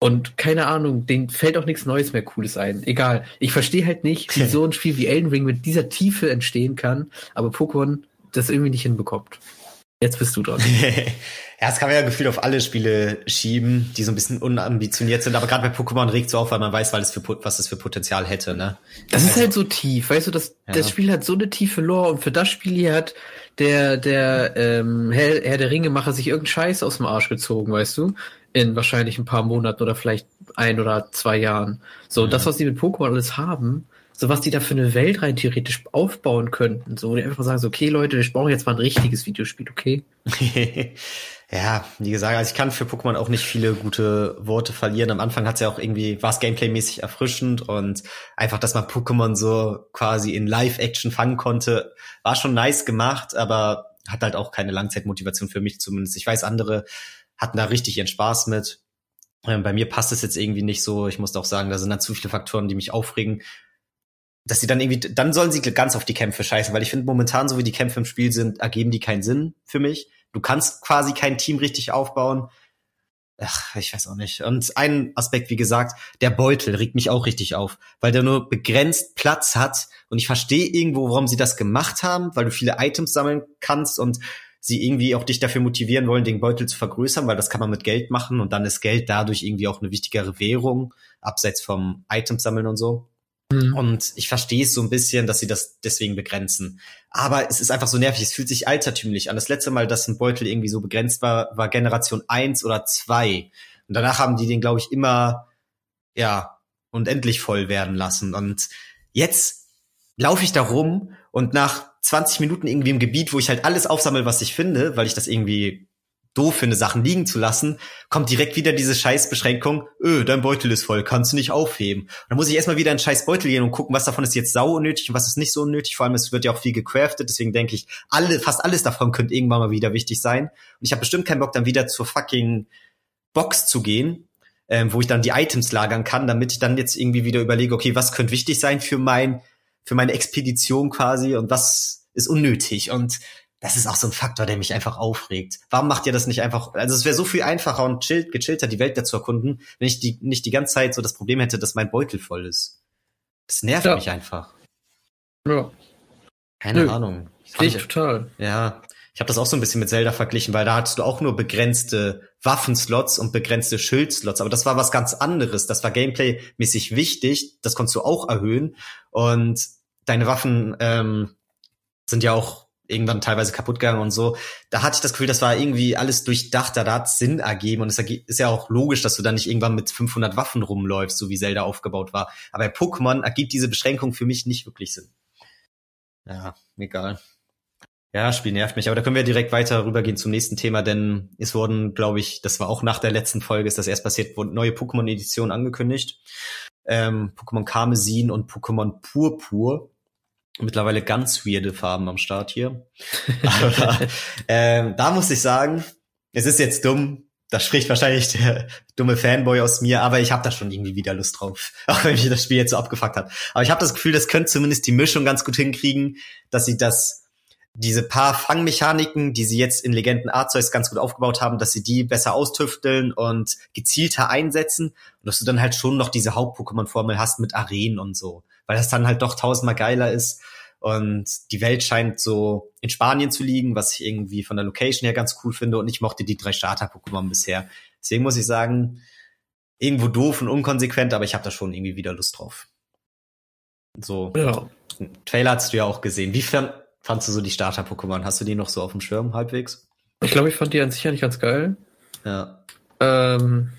Und keine Ahnung, denen fällt auch nichts Neues mehr Cooles ein. Egal. Ich verstehe halt nicht, <laughs> wie so ein Spiel wie Elden Ring mit dieser Tiefe entstehen kann, aber Pokémon das irgendwie nicht hinbekommt. Jetzt bist du dran. <laughs> ja, das kann man ja gefühlt auf alle Spiele schieben, die so ein bisschen unambitioniert sind. Aber gerade bei Pokémon regt so auf, weil man weiß, weil es für, was es für Potenzial hätte. Ne? Das also, ist halt so tief. Weißt du, das, ja. das Spiel hat so eine tiefe Lore und für das Spiel hier hat der, der ähm, Herr, Herr der Ringemacher sich irgendeinen Scheiß aus dem Arsch gezogen, weißt du? In wahrscheinlich ein paar Monaten oder vielleicht ein oder zwei Jahren. So, ja. das, was die mit Pokémon alles haben, so was die da für eine Welt rein theoretisch aufbauen könnten. So, die einfach sagen so, okay, Leute, ich brauche jetzt mal ein richtiges Videospiel, okay? <laughs> ja, wie gesagt, also ich kann für Pokémon auch nicht viele gute Worte verlieren. Am Anfang hat's ja auch irgendwie, war es gameplaymäßig erfrischend und einfach, dass man Pokémon so quasi in Live-Action fangen konnte, war schon nice gemacht, aber hat halt auch keine Langzeitmotivation für mich zumindest. Ich weiß, andere hatten da richtig ihren Spaß mit. Ähm, bei mir passt es jetzt irgendwie nicht so. Ich muss auch sagen, da sind dann zu viele Faktoren, die mich aufregen dass sie dann irgendwie, dann sollen sie ganz auf die Kämpfe scheißen, weil ich finde momentan, so wie die Kämpfe im Spiel sind, ergeben die keinen Sinn für mich. Du kannst quasi kein Team richtig aufbauen. Ach, ich weiß auch nicht. Und ein Aspekt, wie gesagt, der Beutel regt mich auch richtig auf, weil der nur begrenzt Platz hat. Und ich verstehe irgendwo, warum sie das gemacht haben, weil du viele Items sammeln kannst und sie irgendwie auch dich dafür motivieren wollen, den Beutel zu vergrößern, weil das kann man mit Geld machen und dann ist Geld dadurch irgendwie auch eine wichtigere Währung, abseits vom Items sammeln und so. Mhm. Und ich verstehe es so ein bisschen, dass sie das deswegen begrenzen. Aber es ist einfach so nervig, es fühlt sich altertümlich an. Das letzte Mal, dass ein Beutel irgendwie so begrenzt war, war Generation 1 oder 2. Und danach haben die den, glaube ich, immer, ja, unendlich voll werden lassen. Und jetzt laufe ich da rum und nach 20 Minuten irgendwie im Gebiet, wo ich halt alles aufsammel, was ich finde, weil ich das irgendwie doof finde, Sachen liegen zu lassen, kommt direkt wieder diese Scheißbeschränkung, öh, dein Beutel ist voll, kannst du nicht aufheben. Und dann muss ich erstmal wieder in scheiß Beutel gehen und gucken, was davon ist jetzt sau unnötig und was ist nicht so unnötig. Vor allem, es wird ja auch viel gecraftet, deswegen denke ich, alle, fast alles davon könnte irgendwann mal wieder wichtig sein. Und ich habe bestimmt keinen Bock, dann wieder zur fucking Box zu gehen, ähm, wo ich dann die Items lagern kann, damit ich dann jetzt irgendwie wieder überlege, okay, was könnte wichtig sein für mein, für meine Expedition quasi und was ist unnötig. Und das ist auch so ein Faktor, der mich einfach aufregt. Warum macht ihr das nicht einfach? Also es wäre so viel einfacher und chill, gechillter, die Welt dazu erkunden, wenn ich die nicht die ganze Zeit so das Problem hätte, dass mein Beutel voll ist. Das nervt ja. mich einfach. Ja. Keine Nö. Ahnung. Ich total. Ja. Ich habe das auch so ein bisschen mit Zelda verglichen, weil da hattest du auch nur begrenzte Waffenslots und begrenzte Schildslots. Aber das war was ganz anderes. Das war Gameplay-mäßig wichtig. Das konntest du auch erhöhen. Und deine Waffen ähm, sind ja auch irgendwann teilweise kaputt gegangen und so. Da hatte ich das Gefühl, das war irgendwie alles durchdachter, da hat Sinn ergeben und es ist ja auch logisch, dass du dann nicht irgendwann mit 500 Waffen rumläufst, so wie Zelda aufgebaut war. Aber bei Pokémon ergibt diese Beschränkung für mich nicht wirklich Sinn. Ja, egal. Ja, Spiel nervt mich, aber da können wir direkt weiter rübergehen zum nächsten Thema, denn es wurden, glaube ich, das war auch nach der letzten Folge, ist das erst passiert, wurden neue Pokémon-Editionen angekündigt. Ähm, Pokémon Karmesin und Pokémon Purpur mittlerweile ganz weirde Farben am Start hier. <laughs> Aber ähm, da muss ich sagen, es ist jetzt dumm. Da spricht wahrscheinlich der dumme Fanboy aus mir, aber ich habe da schon irgendwie wieder Lust drauf, <laughs> auch wenn mich das Spiel jetzt so abgefuckt hat. Aber ich habe das Gefühl, das könnte zumindest die Mischung ganz gut hinkriegen, dass sie das diese paar Fangmechaniken, die sie jetzt in Legenden Arceus ganz gut aufgebaut haben, dass sie die besser austüfteln und gezielter einsetzen und dass du dann halt schon noch diese Haupt-Pokémon-Formel hast mit Arenen und so weil das dann halt doch tausendmal geiler ist. Und die Welt scheint so in Spanien zu liegen, was ich irgendwie von der Location her ganz cool finde. Und ich mochte die drei Starter-Pokémon bisher. Deswegen muss ich sagen, irgendwo doof und unkonsequent, aber ich habe da schon irgendwie wieder Lust drauf. So. Ja. Trailer hast du ja auch gesehen. Wie fandst du so die Starter-Pokémon? Hast du die noch so auf dem Schirm halbwegs? Ich glaube, ich fand die an sich ja nicht ganz geil. Ja. Ähm,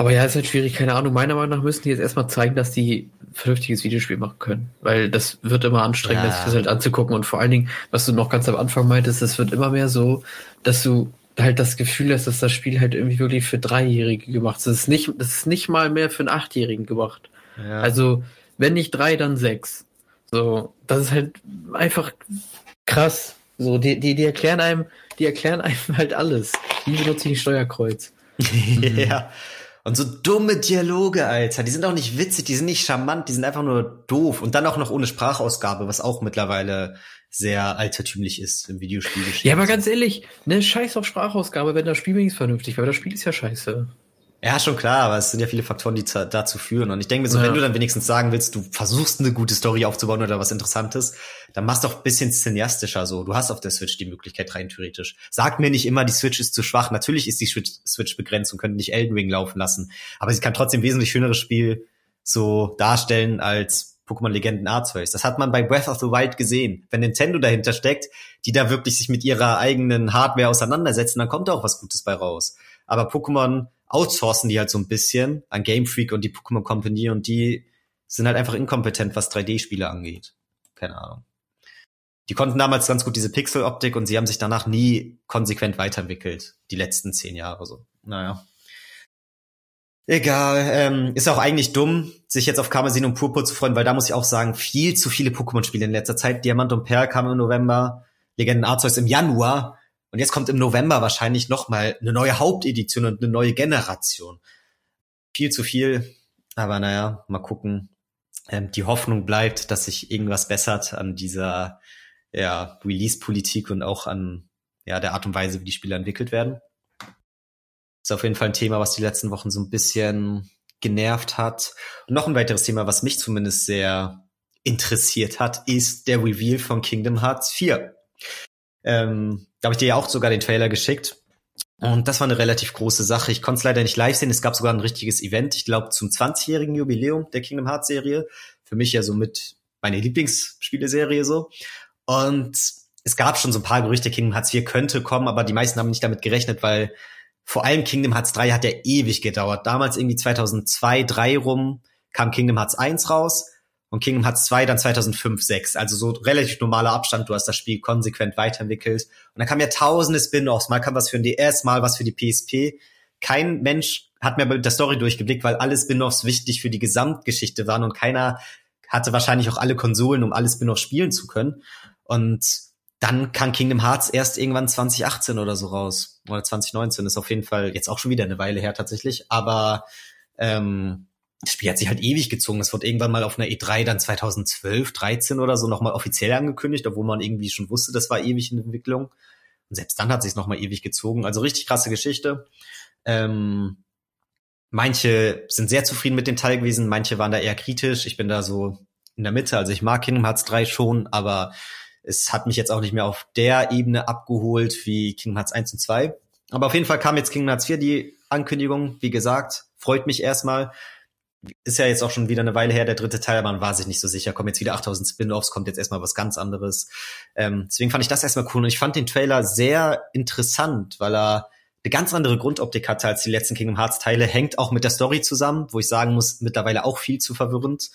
Aber ja, ist halt schwierig, keine Ahnung. Meiner Meinung nach müssen die jetzt erstmal zeigen, dass die vernünftiges Videospiel machen können. Weil das wird immer anstrengender, ja. das halt anzugucken. Und vor allen Dingen, was du noch ganz am Anfang meintest, es wird immer mehr so, dass du halt das Gefühl hast, dass das Spiel halt irgendwie wirklich für Dreijährige gemacht ist. Das ist nicht, das ist nicht mal mehr für einen Achtjährigen gemacht. Ja. Also, wenn nicht drei, dann sechs. So, das ist halt einfach krass. So, die, die, die erklären einem, die erklären <laughs> einem halt alles. Wie benutze ich ein Steuerkreuz? <laughs> ja. Und so dumme Dialoge, Alter. Die sind auch nicht witzig, die sind nicht charmant, die sind einfach nur doof. Und dann auch noch ohne Sprachausgabe, was auch mittlerweile sehr altertümlich ist im Videospiel. Ja, aber ganz ehrlich, ne, scheiß auf Sprachausgabe, wenn das Spiel wenigstens vernünftig war. Das Spiel ist ja scheiße. Ja, schon klar, aber es sind ja viele Faktoren, die dazu führen. Und ich denke mir so, ja. wenn du dann wenigstens sagen willst, du versuchst eine gute Story aufzubauen oder was Interessantes, dann machst doch ein bisschen cineastischer so. Du hast auf der Switch die Möglichkeit rein theoretisch. Sag mir nicht immer, die Switch ist zu schwach. Natürlich ist die Switch begrenzt und könnte nicht Elden Ring laufen lassen. Aber sie kann trotzdem wesentlich schöneres Spiel so darstellen als Pokémon Legenden Arceus. Das hat man bei Breath of the Wild gesehen. Wenn Nintendo dahinter steckt, die da wirklich sich mit ihrer eigenen Hardware auseinandersetzen, dann kommt da auch was Gutes bei raus. Aber Pokémon outsourcen die halt so ein bisschen an Game Freak und die Pokémon Company und die sind halt einfach inkompetent, was 3D-Spiele angeht. Keine Ahnung. Die konnten damals ganz gut diese Pixel-Optik und sie haben sich danach nie konsequent weiterentwickelt. Die letzten zehn Jahre so. Naja. Egal, ähm, ist auch eigentlich dumm, sich jetzt auf Karmesin und Purpur zu freuen, weil da muss ich auch sagen, viel zu viele Pokémon-Spiele in letzter Zeit. Diamant und Perl kam im November, Legenden Arceus im Januar und jetzt kommt im November wahrscheinlich noch mal eine neue Hauptedition und eine neue Generation. Viel zu viel, aber naja, mal gucken. Ähm, die Hoffnung bleibt, dass sich irgendwas bessert an dieser ja, Release-Politik und auch an ja, der Art und Weise, wie die Spiele entwickelt werden. Ist auf jeden Fall ein Thema, was die letzten Wochen so ein bisschen genervt hat. Und noch ein weiteres Thema, was mich zumindest sehr interessiert hat, ist der Reveal von Kingdom Hearts 4. Ähm, da habe ich dir ja auch sogar den Trailer geschickt. Und das war eine relativ große Sache. Ich konnte es leider nicht live sehen. Es gab sogar ein richtiges Event, ich glaube zum 20-jährigen Jubiläum der Kingdom Hearts Serie. Für mich ja so mit meine Lieblingsspieleserie so. Und es gab schon so ein paar Gerüchte, Kingdom Hearts 4 könnte kommen, aber die meisten haben nicht damit gerechnet, weil vor allem Kingdom Hearts 3 hat ja ewig gedauert. Damals irgendwie 2002, 3 rum kam Kingdom Hearts 1 raus und Kingdom Hearts 2 dann 2005, 6. Also so relativ normaler Abstand. Du hast das Spiel konsequent weiterentwickelt. Und dann kam ja tausende Spin-offs. Mal kam was für den DS, mal was für die PSP. Kein Mensch hat mehr mit der Story durchgeblickt, weil alle Spin-offs wichtig für die Gesamtgeschichte waren und keiner hatte wahrscheinlich auch alle Konsolen, um alle Spin-offs spielen zu können. Und dann kam Kingdom Hearts erst irgendwann 2018 oder so raus. Oder 2019 ist auf jeden Fall jetzt auch schon wieder eine Weile her tatsächlich. Aber ähm, das Spiel hat sich halt ewig gezogen. Es wurde irgendwann mal auf einer E3 dann 2012, 13 oder so nochmal offiziell angekündigt, obwohl man irgendwie schon wusste, das war ewig in Entwicklung. Und selbst dann hat sich nochmal ewig gezogen. Also richtig krasse Geschichte. Ähm, manche sind sehr zufrieden mit dem Teil gewesen, manche waren da eher kritisch. Ich bin da so in der Mitte. Also ich mag Kingdom Hearts 3 schon, aber es hat mich jetzt auch nicht mehr auf der Ebene abgeholt wie Kingdom Hearts 1 und 2. Aber auf jeden Fall kam jetzt Kingdom Hearts 4 die Ankündigung. Wie gesagt, freut mich erstmal ist ja jetzt auch schon wieder eine Weile her, der dritte Teil, man war sich nicht so sicher, kommen jetzt wieder 8000 Spin-offs, kommt jetzt erstmal was ganz anderes. Ähm, deswegen fand ich das erstmal cool und ich fand den Trailer sehr interessant, weil er eine ganz andere Grundoptik hatte als die letzten Kingdom Hearts Teile, hängt auch mit der Story zusammen, wo ich sagen muss, mittlerweile auch viel zu verwirrend.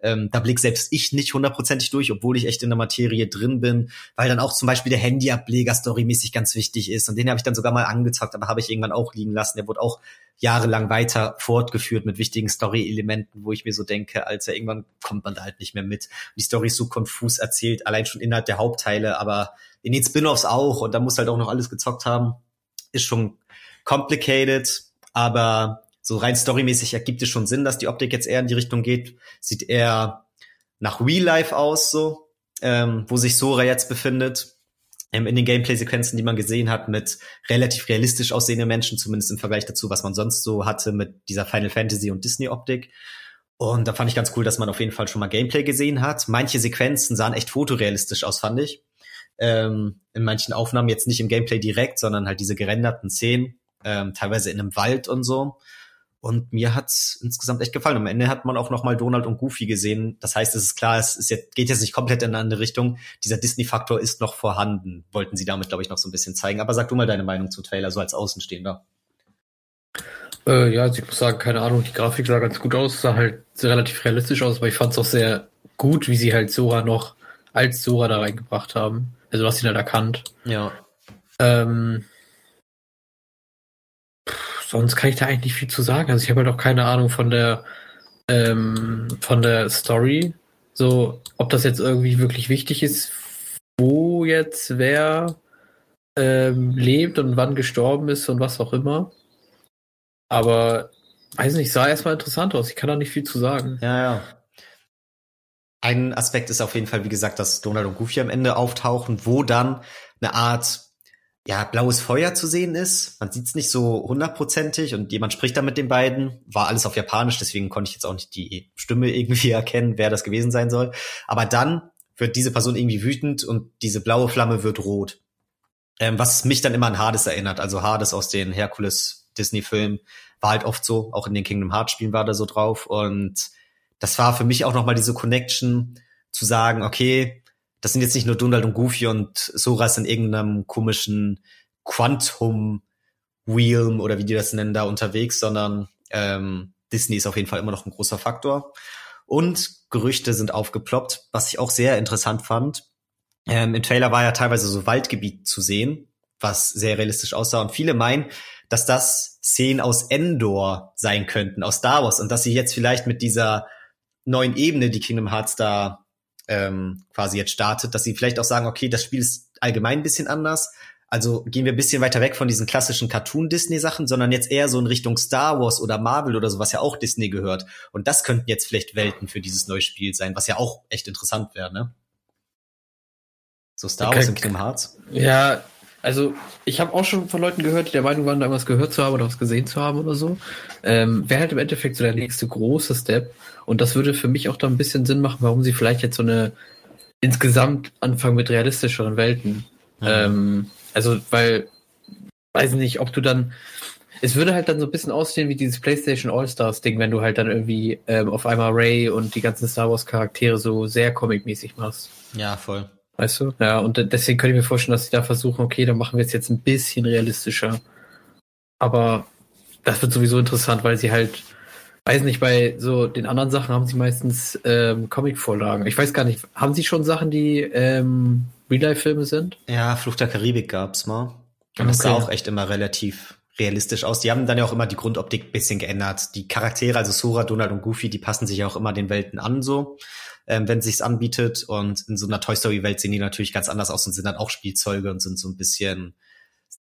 Ähm, da blick selbst ich nicht hundertprozentig durch, obwohl ich echt in der Materie drin bin, weil dann auch zum Beispiel der Handyableger storymäßig ganz wichtig ist. Und den habe ich dann sogar mal angezockt, aber habe ich irgendwann auch liegen lassen. Der wurde auch jahrelang weiter fortgeführt mit wichtigen Story-Elementen, wo ich mir so denke, als er irgendwann kommt man da halt nicht mehr mit. die Story ist so konfus erzählt, allein schon innerhalb der Hauptteile, aber in den Spin-offs auch. Und da muss halt auch noch alles gezockt haben. Ist schon complicated, aber so rein storymäßig ergibt es schon Sinn, dass die Optik jetzt eher in die Richtung geht. Sieht eher nach Real Life aus, so, ähm, wo sich Sora jetzt befindet. Ähm, in den Gameplay-Sequenzen, die man gesehen hat, mit relativ realistisch aussehenden Menschen, zumindest im Vergleich dazu, was man sonst so hatte mit dieser Final Fantasy und Disney-Optik. Und da fand ich ganz cool, dass man auf jeden Fall schon mal Gameplay gesehen hat. Manche Sequenzen sahen echt fotorealistisch aus, fand ich. Ähm, in manchen Aufnahmen jetzt nicht im Gameplay direkt, sondern halt diese gerenderten Szenen, ähm, teilweise in einem Wald und so. Und mir hat's insgesamt echt gefallen. Am Ende hat man auch noch mal Donald und Goofy gesehen. Das heißt, es ist klar, es ist jetzt, geht jetzt nicht komplett in eine andere Richtung. Dieser Disney-Faktor ist noch vorhanden. Wollten sie damit, glaube ich, noch so ein bisschen zeigen. Aber sag du mal deine Meinung zu Trailer, so als Außenstehender. Äh, ja, also ich muss sagen, keine Ahnung, die Grafik sah ganz gut aus, sah halt relativ realistisch aus, aber ich fand es auch sehr gut, wie sie halt Sora noch als Sora da reingebracht haben. Also hast ihn halt erkannt. Ja. Ähm, sonst kann ich da eigentlich nicht viel zu sagen. Also ich habe halt auch keine Ahnung von der ähm, von der Story. So, ob das jetzt irgendwie wirklich wichtig ist, wo jetzt wer ähm, lebt und wann gestorben ist und was auch immer. Aber weiß nicht, sah erstmal interessant aus. Ich kann da nicht viel zu sagen. Ja, ja. Ein Aspekt ist auf jeden Fall, wie gesagt, dass Donald und Goofy am Ende auftauchen, wo dann eine Art ja, blaues Feuer zu sehen ist. Man sieht es nicht so hundertprozentig und jemand spricht da mit den beiden. War alles auf Japanisch, deswegen konnte ich jetzt auch nicht die Stimme <laughs> irgendwie erkennen, wer das gewesen sein soll. Aber dann wird diese Person irgendwie wütend und diese blaue Flamme wird rot. Ähm, was mich dann immer an Hades erinnert. Also Hades aus den Herkules Disney-Filmen war halt oft so. Auch in den Kingdom Hearts Spielen war da so drauf. Und das war für mich auch nochmal diese Connection zu sagen, okay, das sind jetzt nicht nur Donald und Goofy und Sora ist in irgendeinem komischen Quantum Realm oder wie die das nennen da unterwegs, sondern ähm, Disney ist auf jeden Fall immer noch ein großer Faktor. Und Gerüchte sind aufgeploppt, was ich auch sehr interessant fand. Ähm, Im Trailer war ja teilweise so Waldgebiet zu sehen, was sehr realistisch aussah. Und viele meinen, dass das Szenen aus Endor sein könnten, aus Star Wars, und dass sie jetzt vielleicht mit dieser neuen Ebene, die Kingdom Hearts da ähm, quasi jetzt startet, dass sie vielleicht auch sagen, okay, das Spiel ist allgemein ein bisschen anders. Also gehen wir ein bisschen weiter weg von diesen klassischen Cartoon-Disney-Sachen, sondern jetzt eher so in Richtung Star Wars oder Marvel oder so, was ja auch Disney gehört. Und das könnten jetzt vielleicht Welten für dieses neue Spiel sein, was ja auch echt interessant wäre, ne? So Star Wars okay. und Kingdom Hearts. Ja, also ich habe auch schon von Leuten gehört, die der Meinung waren, da was gehört zu haben oder was gesehen zu haben oder so. Ähm, Wäre halt im Endeffekt so der nächste große Step. Und das würde für mich auch da ein bisschen Sinn machen, warum sie vielleicht jetzt so eine insgesamt anfangen mit realistischeren Welten. Mhm. Ähm, also, weil, weiß nicht, ob du dann. Es würde halt dann so ein bisschen aussehen wie dieses PlayStation All-Stars-Ding, wenn du halt dann irgendwie ähm, auf einmal Ray und die ganzen Star Wars-Charaktere so sehr comic-mäßig machst. Ja, voll. Weißt du? Ja, und deswegen könnte ich mir vorstellen, dass sie da versuchen, okay, dann machen wir es jetzt ein bisschen realistischer. Aber das wird sowieso interessant, weil sie halt, weiß nicht, bei so den anderen Sachen haben sie meistens ähm, Comic-Vorlagen. Ich weiß gar nicht, haben sie schon Sachen, die ähm, Real-Life-Filme sind? Ja, Fluch der Karibik gab's mal. Und okay. das sah auch echt immer relativ realistisch aus. Die haben dann ja auch immer die Grundoptik bisschen geändert. Die Charaktere, also Sora, Donald und Goofy, die passen sich ja auch immer den Welten an so ähm, wenn sich's anbietet. Und in so einer Toy Story Welt sehen die natürlich ganz anders aus und sind dann auch Spielzeuge und sind so ein bisschen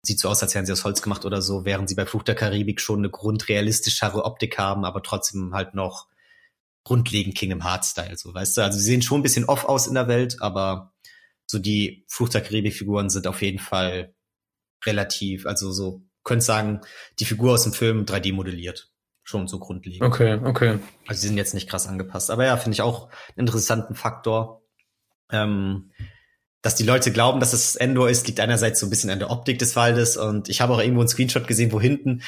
sieht so aus, als wären sie aus Holz gemacht oder so, während sie bei Fluch der Karibik schon eine grundrealistischere Optik haben, aber trotzdem halt noch grundlegend Kingdom Hearts Style, so weißt du. Also sie sehen schon ein bisschen off aus in der Welt, aber so die Fluch der Karibik Figuren sind auf jeden Fall relativ, also so könnt sagen, die Figur aus dem Film 3D modelliert schon so grundlegend. Okay, okay. Also sie sind jetzt nicht krass angepasst. Aber ja, finde ich auch einen interessanten Faktor. Ähm, dass die Leute glauben, dass es Endor ist, liegt einerseits so ein bisschen an der Optik des Waldes und ich habe auch irgendwo einen Screenshot gesehen, wo hinten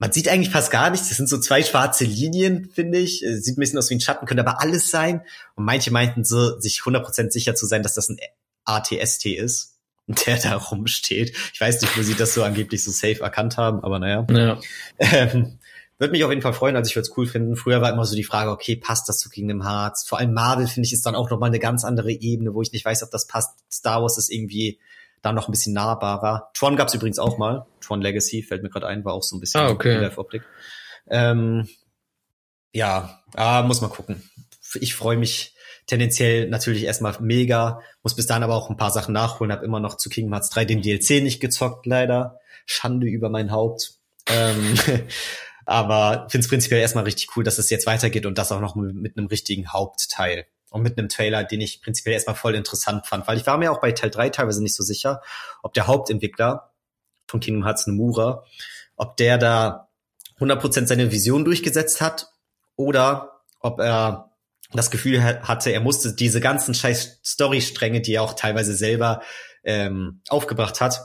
man sieht eigentlich fast gar nichts. Das sind so zwei schwarze Linien, finde ich. Äh, sieht ein bisschen aus wie ein Schatten, könnte aber alles sein. Und manche meinten so, sich 100% sicher zu sein, dass das ein ATST ist, der da rumsteht. Ich weiß nicht, wo sie das so angeblich so safe erkannt haben, aber naja. Ja. Ähm, würde mich auf jeden Fall freuen, also ich würde es cool finden. Früher war immer so die Frage, okay, passt das zu Kingdom Hearts? Vor allem Marvel finde ich ist dann auch nochmal eine ganz andere Ebene, wo ich nicht weiß, ob das passt. Star Wars ist irgendwie da noch ein bisschen nahbarer. Tron gab es übrigens auch mal. Tron Legacy fällt mir gerade ein, war auch so ein bisschen ah, okay. Optik. Ähm, ja, ah, muss mal gucken. Ich freue mich tendenziell natürlich erstmal mega, muss bis dann aber auch ein paar Sachen nachholen, habe immer noch zu Kingdom Hearts 3 den DLC nicht gezockt, leider. Schande über mein Haupt. Ähm, <laughs> Aber finde es prinzipiell erstmal richtig cool, dass es jetzt weitergeht und das auch noch mit einem richtigen Hauptteil. Und mit einem Trailer, den ich prinzipiell erstmal voll interessant fand. Weil ich war mir auch bei Teil 3 teilweise nicht so sicher, ob der Hauptentwickler von Kingdom Hearts Nomura, ob der da 100% seine Vision durchgesetzt hat oder ob er das Gefühl hatte, er musste diese ganzen scheiß Storystränge, die er auch teilweise selber ähm, aufgebracht hat,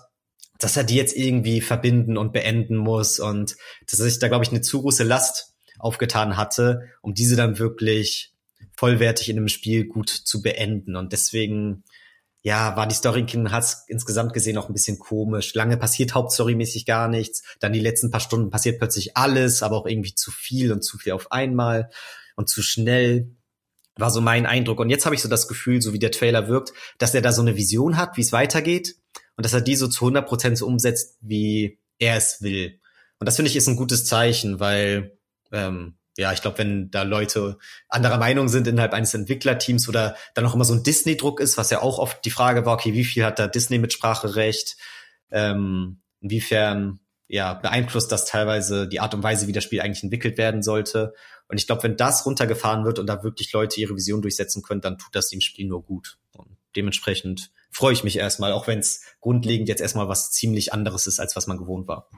dass er die jetzt irgendwie verbinden und beenden muss und dass er sich da, glaube ich, eine zu große Last aufgetan hatte, um diese dann wirklich vollwertig in einem Spiel gut zu beenden. Und deswegen, ja, war die Story Hearts insgesamt gesehen auch ein bisschen komisch. Lange passiert hauptstorymäßig gar nichts. Dann die letzten paar Stunden passiert plötzlich alles, aber auch irgendwie zu viel und zu viel auf einmal und zu schnell. War so mein Eindruck. Und jetzt habe ich so das Gefühl, so wie der Trailer wirkt, dass er da so eine Vision hat, wie es weitergeht und dass er die so zu 100 Prozent so umsetzt, wie er es will. Und das finde ich ist ein gutes Zeichen, weil ähm, ja, ich glaube, wenn da Leute anderer Meinung sind innerhalb eines Entwicklerteams oder dann auch immer so ein Disney-Druck ist, was ja auch oft die Frage war, okay, wie viel hat da Disney mit Spracherecht? Ähm, inwiefern ja, beeinflusst das teilweise die Art und Weise, wie das Spiel eigentlich entwickelt werden sollte. Und ich glaube, wenn das runtergefahren wird und da wirklich Leute ihre Vision durchsetzen können, dann tut das dem Spiel nur gut. Und dementsprechend freue ich mich erstmal, auch wenn es grundlegend jetzt erstmal was ziemlich anderes ist, als was man gewohnt war.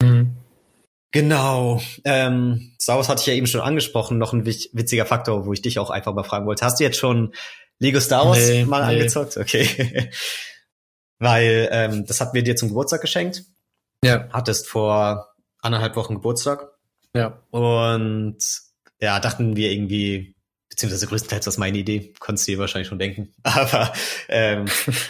Mhm. Genau. Ähm, Star Wars hatte ich ja eben schon angesprochen, noch ein witziger Faktor, wo ich dich auch einfach mal fragen wollte. Hast du jetzt schon Lego Star Wars nee, mal nee. angezockt? Okay. <laughs> Weil ähm, das hatten wir dir zum Geburtstag geschenkt. Ja. Hattest vor anderthalb Wochen Geburtstag. Ja. Und ja, dachten wir irgendwie, beziehungsweise größtenteils was meine Idee, konntest du dir wahrscheinlich schon denken. <laughs> Aber ähm,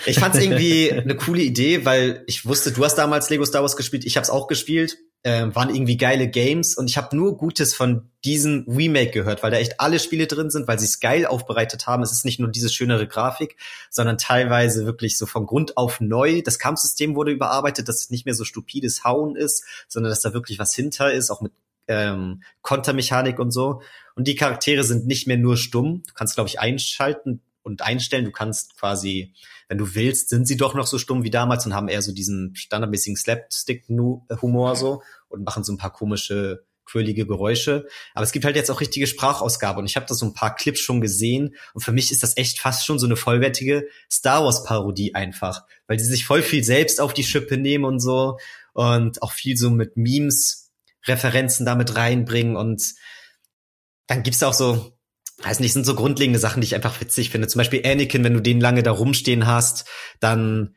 ich fand es irgendwie eine coole Idee, weil ich wusste, du hast damals Lego Star Wars gespielt, ich habe es auch gespielt äh, waren irgendwie geile Games und ich habe nur Gutes von diesem Remake gehört, weil da echt alle Spiele drin sind, weil sie es geil aufbereitet haben. Es ist nicht nur diese schönere Grafik, sondern teilweise wirklich so von Grund auf neu. Das Kampfsystem wurde überarbeitet, dass es nicht mehr so stupides Hauen ist, sondern dass da wirklich was hinter ist, auch mit ähm, Kontermechanik und so. Und die Charaktere sind nicht mehr nur stumm. Du kannst, glaube ich, einschalten und einstellen. Du kannst quasi wenn du willst, sind sie doch noch so stumm wie damals und haben eher so diesen standardmäßigen Slapstick-Humor so und machen so ein paar komische quirlige Geräusche. Aber es gibt halt jetzt auch richtige Sprachausgabe und ich habe da so ein paar Clips schon gesehen und für mich ist das echt fast schon so eine vollwertige Star Wars Parodie einfach, weil die sich voll viel selbst auf die Schippe nehmen und so und auch viel so mit Memes Referenzen damit reinbringen und dann gibt's auch so weiß nicht, sind so grundlegende Sachen, die ich einfach witzig finde. Zum Beispiel Anakin, wenn du den lange da rumstehen hast, dann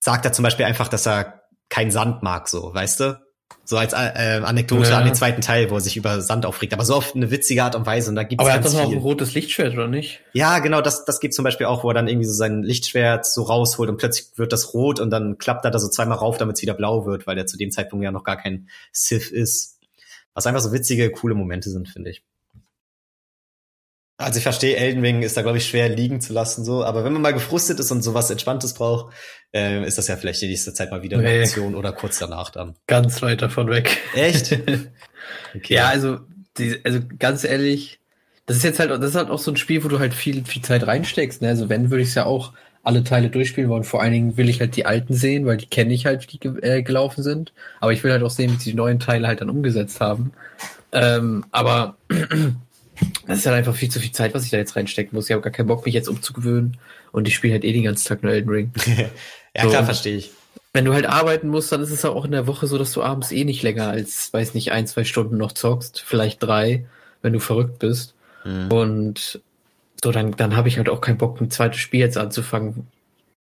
sagt er zum Beispiel einfach, dass er kein Sand mag, so, weißt du? So als äh, Anekdote ja. an den zweiten Teil, wo er sich über Sand aufregt, aber so auf eine witzige Art und Weise. Und da gibt's aber er hat doch noch ein rotes Lichtschwert, oder nicht? Ja, genau, das, das geht zum Beispiel auch, wo er dann irgendwie so sein Lichtschwert so rausholt und plötzlich wird das rot und dann klappt er da so zweimal rauf, damit es wieder blau wird, weil er zu dem Zeitpunkt ja noch gar kein Sith ist. Was einfach so witzige, coole Momente sind, finde ich. Also ich verstehe, Elden Ring ist da, glaube ich, schwer liegen zu lassen, so. Aber wenn man mal gefrustet ist und sowas Entspanntes braucht, äh, ist das ja vielleicht die nächste Zeit mal wieder eine nee. Option oder kurz danach dann. Ganz weit davon weg. Echt? <laughs> okay. Ja, also, die, also ganz ehrlich, das ist jetzt halt, das ist halt auch so ein Spiel, wo du halt viel, viel Zeit reinsteckst. Ne? Also wenn, würde ich es ja auch alle Teile durchspielen wollen. Vor allen Dingen will ich halt die alten sehen, weil die kenne ich halt, die äh, gelaufen sind. Aber ich will halt auch sehen, wie sie die neuen Teile halt dann umgesetzt haben. Ähm, aber das ist halt einfach viel zu viel Zeit, was ich da jetzt reinstecken muss. Ich habe gar keinen Bock, mich jetzt umzugewöhnen. Und ich spiele halt eh den ganzen Tag nur Elden Ring. <laughs> ja, so. klar, verstehe ich. Wenn du halt arbeiten musst, dann ist es auch in der Woche so, dass du abends eh nicht länger als, weiß nicht, ein, zwei Stunden noch zockst. Vielleicht drei, wenn du verrückt bist. Mhm. Und so, dann, dann habe ich halt auch keinen Bock, ein zweites Spiel jetzt anzufangen,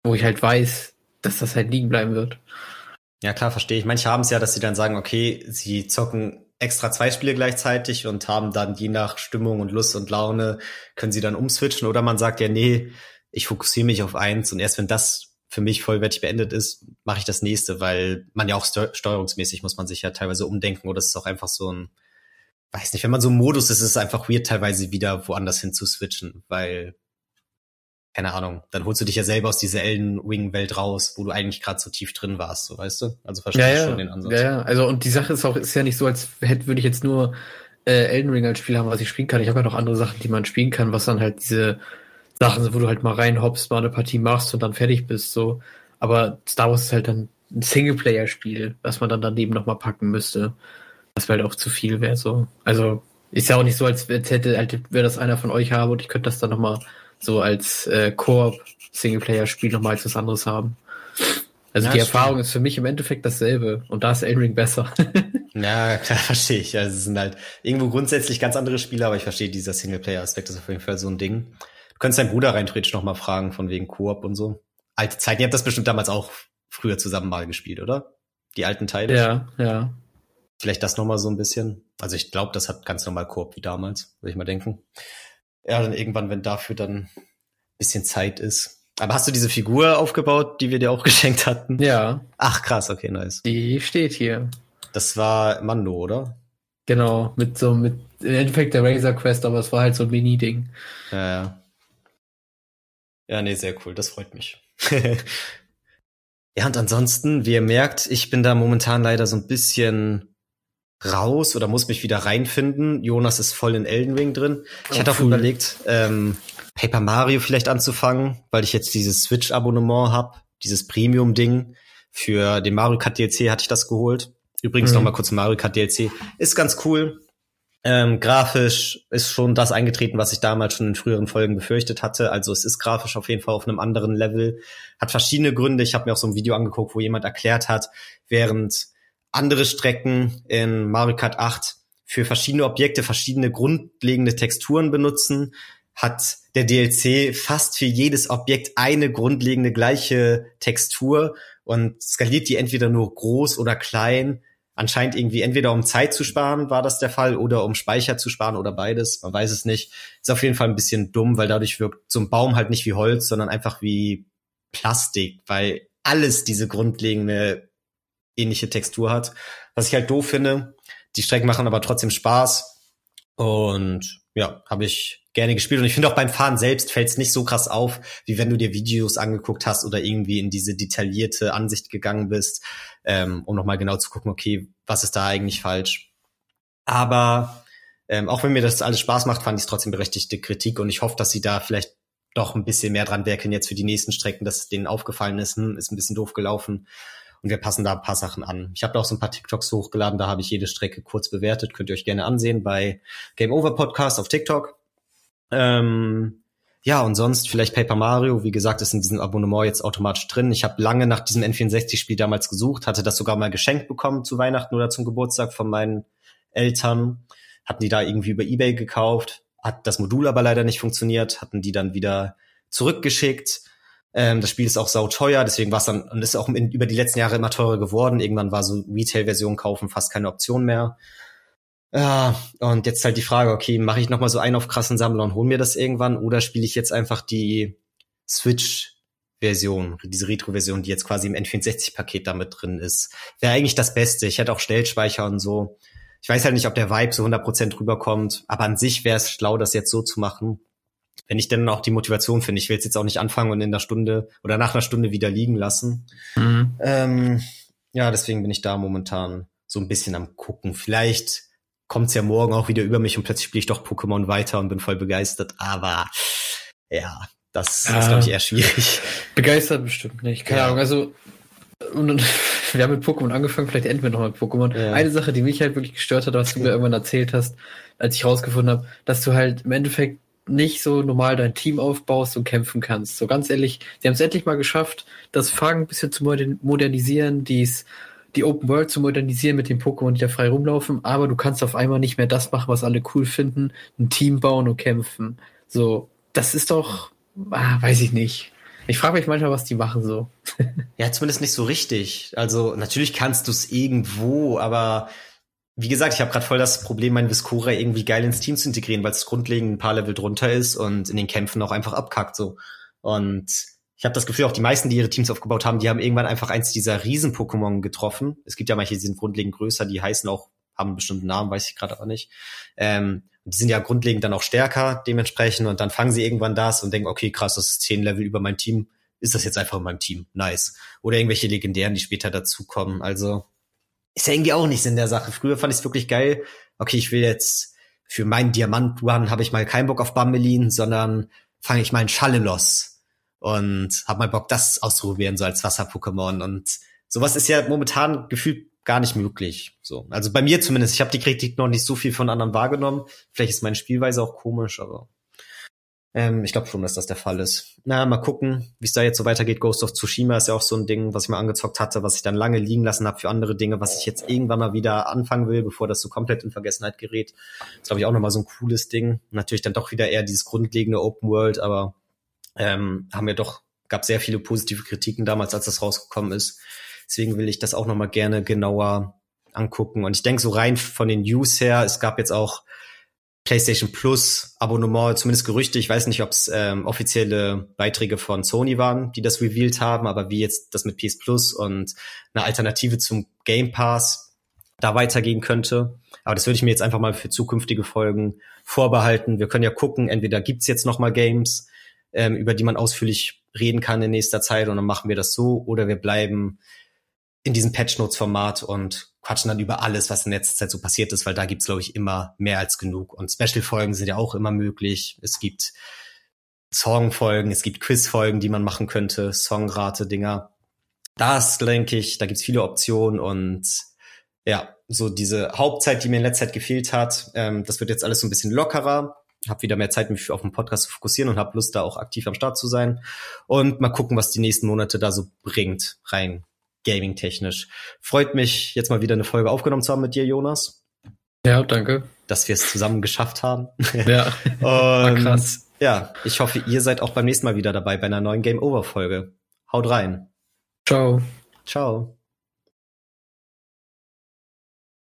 wo ich halt weiß, dass das halt liegen bleiben wird. Ja, klar, verstehe ich. Manche haben es ja, dass sie dann sagen, okay, sie zocken extra zwei Spiele gleichzeitig und haben dann je nach Stimmung und Lust und Laune können sie dann umswitchen. Oder man sagt ja, nee, ich fokussiere mich auf eins und erst wenn das für mich vollwertig beendet ist, mache ich das nächste, weil man ja auch steuerungsmäßig muss man sich ja teilweise umdenken oder es ist auch einfach so ein, weiß nicht, wenn man so im Modus ist, ist es einfach weird teilweise wieder woanders hin zu switchen, weil keine Ahnung, dann holst du dich ja selber aus dieser Elden Wing Welt raus, wo du eigentlich gerade so tief drin warst, so weißt du? Also verstehst ja, ja. schon den Ansatz. Ja, ja, also und die Sache ist auch, ist ja nicht so, als hätte würde ich jetzt nur äh, Elden Ring als Spiel haben, was ich spielen kann. Ich habe ja noch andere Sachen, die man spielen kann, was dann halt diese Sachen sind, wo du halt mal reinhoppst, mal eine Partie machst und dann fertig bist, so. Aber Star Wars ist halt dann ein Singleplayer-Spiel, was man dann daneben noch mal packen müsste. Das wäre halt auch zu viel wäre, so. Also, ist ja auch nicht so, als hätte, halt, wäre das einer von euch habe und ich könnte das dann noch mal so als äh, Koop-Singleplayer-Spiel nochmal als was anderes haben. Also ja, die Erfahrung stimmt. ist für mich im Endeffekt dasselbe und da ist Elden besser. <laughs> ja, klar, verstehe ich. Also es sind halt irgendwo grundsätzlich ganz andere Spiele, aber ich verstehe dieser Singleplayer-Aspekt ist auf jeden Fall so ein Ding. Du könntest deinen Bruder rein theoretisch nochmal fragen, von wegen Koop und so. Alte Zeiten, ihr habt das bestimmt damals auch früher zusammen mal gespielt, oder? Die alten Teile? Ja, ja. Vielleicht das nochmal so ein bisschen. Also ich glaube, das hat ganz normal Koop wie damals, würde ich mal denken ja, dann irgendwann, wenn dafür dann bisschen Zeit ist. Aber hast du diese Figur aufgebaut, die wir dir auch <laughs> geschenkt hatten? Ja. Ach krass, okay, nice. Die steht hier. Das war Mando, oder? Genau, mit so, mit, im Endeffekt der Razor Quest, aber es war halt so ein Mini-Ding. Ja, ja. Ja, nee, sehr cool, das freut mich. <laughs> ja, und ansonsten, wie ihr merkt, ich bin da momentan leider so ein bisschen raus oder muss mich wieder reinfinden. Jonas ist voll in Elden Ring drin. Ich oh, hatte auch cool. überlegt, ähm, Paper Mario vielleicht anzufangen, weil ich jetzt dieses Switch-Abonnement habe, dieses Premium-Ding. Für den Mario Kart DLC hatte ich das geholt. Übrigens mhm. noch mal kurz Mario Kart DLC. Ist ganz cool. Ähm, grafisch ist schon das eingetreten, was ich damals schon in früheren Folgen befürchtet hatte. Also es ist grafisch auf jeden Fall auf einem anderen Level. Hat verschiedene Gründe. Ich habe mir auch so ein Video angeguckt, wo jemand erklärt hat, während andere Strecken in Mario Kart 8 für verschiedene Objekte verschiedene grundlegende Texturen benutzen, hat der DLC fast für jedes Objekt eine grundlegende gleiche Textur und skaliert die entweder nur groß oder klein anscheinend irgendwie entweder um Zeit zu sparen, war das der Fall, oder um Speicher zu sparen oder beides. Man weiß es nicht. Ist auf jeden Fall ein bisschen dumm, weil dadurch wirkt so ein Baum halt nicht wie Holz, sondern einfach wie Plastik, weil alles diese grundlegende ähnliche Textur hat. Was ich halt doof finde. Die Strecken machen aber trotzdem Spaß. Und ja, habe ich gerne gespielt. Und ich finde auch beim Fahren selbst fällt es nicht so krass auf, wie wenn du dir Videos angeguckt hast oder irgendwie in diese detaillierte Ansicht gegangen bist, ähm, um nochmal genau zu gucken, okay, was ist da eigentlich falsch. Aber ähm, auch wenn mir das alles Spaß macht, fand ich es trotzdem berechtigte Kritik und ich hoffe, dass sie da vielleicht doch ein bisschen mehr dran werkeln jetzt für die nächsten Strecken, dass denen aufgefallen ist, hm, ist ein bisschen doof gelaufen und wir passen da ein paar Sachen an. Ich habe da auch so ein paar TikToks hochgeladen, da habe ich jede Strecke kurz bewertet, könnt ihr euch gerne ansehen bei Game Over Podcast auf TikTok. Ähm, ja, und sonst vielleicht Paper Mario, wie gesagt, ist in diesem Abonnement jetzt automatisch drin. Ich habe lange nach diesem N64-Spiel damals gesucht, hatte das sogar mal geschenkt bekommen zu Weihnachten oder zum Geburtstag von meinen Eltern. Hatten die da irgendwie über Ebay gekauft, hat das Modul aber leider nicht funktioniert, hatten die dann wieder zurückgeschickt. Ähm, das Spiel ist auch sauteuer, deswegen war es dann und ist auch in, über die letzten Jahre immer teurer geworden. Irgendwann war so Retail-Version kaufen fast keine Option mehr. Ja, und jetzt halt die Frage, okay, mache ich nochmal so einen auf krassen Sammler und hol mir das irgendwann oder spiele ich jetzt einfach die Switch-Version, diese Retro-Version, die jetzt quasi im N64-Paket damit drin ist. Wäre eigentlich das Beste. Ich hätte auch Stellspeicher und so. Ich weiß halt nicht, ob der Vibe so 100% rüberkommt, aber an sich wäre es schlau, das jetzt so zu machen. Wenn ich dann auch die Motivation finde, ich will es jetzt auch nicht anfangen und in der Stunde oder nach einer Stunde wieder liegen lassen. Mhm. Ähm, ja, deswegen bin ich da momentan so ein bisschen am gucken. Vielleicht kommt's ja morgen auch wieder über mich und plötzlich spiele ich doch Pokémon weiter und bin voll begeistert. Aber ja, das ist, glaube ich, eher schwierig. Begeistert bestimmt nicht. Keine ja. Ahnung. Also, und, <laughs> wir haben mit Pokémon angefangen, vielleicht enden wir noch mit Pokémon. Ja. Eine Sache, die mich halt wirklich gestört hat, was du mir irgendwann erzählt hast, als ich rausgefunden habe, dass du halt im Endeffekt nicht so normal dein Team aufbaust und kämpfen kannst. So ganz ehrlich, sie haben es endlich mal geschafft, das Fang ein bisschen zu modernisieren, dies die Open World zu modernisieren mit den Pokémon, die da frei rumlaufen, aber du kannst auf einmal nicht mehr das machen, was alle cool finden, ein Team bauen und kämpfen. So, das ist doch, ah, weiß ich nicht. Ich frage mich manchmal, was die machen so. <laughs> ja, zumindest nicht so richtig. Also natürlich kannst du es irgendwo, aber wie gesagt, ich habe gerade voll das Problem, mein Viscora irgendwie geil ins Team zu integrieren, weil es grundlegend ein paar Level drunter ist und in den Kämpfen auch einfach abkackt so. Und ich habe das Gefühl, auch die meisten, die ihre Teams aufgebaut haben, die haben irgendwann einfach eins dieser Riesen-Pokémon getroffen. Es gibt ja manche, die sind grundlegend größer, die heißen auch, haben einen bestimmten Namen, weiß ich gerade auch nicht. Ähm, die sind ja grundlegend dann auch stärker dementsprechend und dann fangen sie irgendwann das und denken, okay, krass, das ist zehn Level über mein Team. Ist das jetzt einfach in meinem Team? Nice. Oder irgendwelche Legendären, die später dazukommen. Also ist ja irgendwie auch nichts in der Sache. Früher fand ich es wirklich geil. Okay, ich will jetzt für meinen Diamant Run habe ich mal keinen Bock auf Bambelin, sondern fange ich mal einen Schallelos und hab mal Bock, das auszuprobieren, so als Wasser-Pokémon. Und sowas ist ja momentan gefühlt gar nicht möglich. So, also bei mir zumindest. Ich habe die Kritik noch nicht so viel von anderen wahrgenommen. Vielleicht ist meine Spielweise auch komisch, aber ähm, ich glaube schon, dass das der Fall ist. Na, mal gucken, wie es da jetzt so weitergeht. Ghost of Tsushima ist ja auch so ein Ding, was ich mal angezockt hatte, was ich dann lange liegen lassen habe für andere Dinge, was ich jetzt irgendwann mal wieder anfangen will, bevor das so komplett in Vergessenheit gerät. Ist, glaube ich, auch nochmal so ein cooles Ding. Natürlich dann doch wieder eher dieses grundlegende Open World, aber ähm, haben ja doch, gab sehr viele positive Kritiken damals, als das rausgekommen ist. Deswegen will ich das auch nochmal gerne genauer angucken. Und ich denke so rein von den News her, es gab jetzt auch PlayStation Plus Abonnement, zumindest Gerüchte. Ich weiß nicht, ob es ähm, offizielle Beiträge von Sony waren, die das revealed haben, aber wie jetzt das mit PS Plus und eine Alternative zum Game Pass da weitergehen könnte. Aber das würde ich mir jetzt einfach mal für zukünftige Folgen vorbehalten. Wir können ja gucken, entweder gibt's jetzt noch mal Games, ähm, über die man ausführlich reden kann in nächster Zeit und dann machen wir das so oder wir bleiben in diesem Patch Notes Format und quatschen dann über alles, was in letzter Zeit so passiert ist, weil da gibt's glaube ich immer mehr als genug und Special Folgen sind ja auch immer möglich. Es gibt Songfolgen, es gibt Quizfolgen, die man machen könnte, Songrate Dinger. Das denke ich, da gibt's viele Optionen und ja, so diese Hauptzeit, die mir in letzter Zeit gefehlt hat, ähm, das wird jetzt alles so ein bisschen lockerer. Hab wieder mehr Zeit, mich auf den Podcast zu fokussieren und habe Lust, da auch aktiv am Start zu sein. Und mal gucken, was die nächsten Monate da so bringt, rein gaming-technisch. Freut mich, jetzt mal wieder eine Folge aufgenommen zu haben mit dir, Jonas. Ja, danke. Dass wir es zusammen geschafft haben. Ja. <laughs> und krass. ja, ich hoffe, ihr seid auch beim nächsten Mal wieder dabei bei einer neuen Game Over Folge. Haut rein. Ciao. Ciao.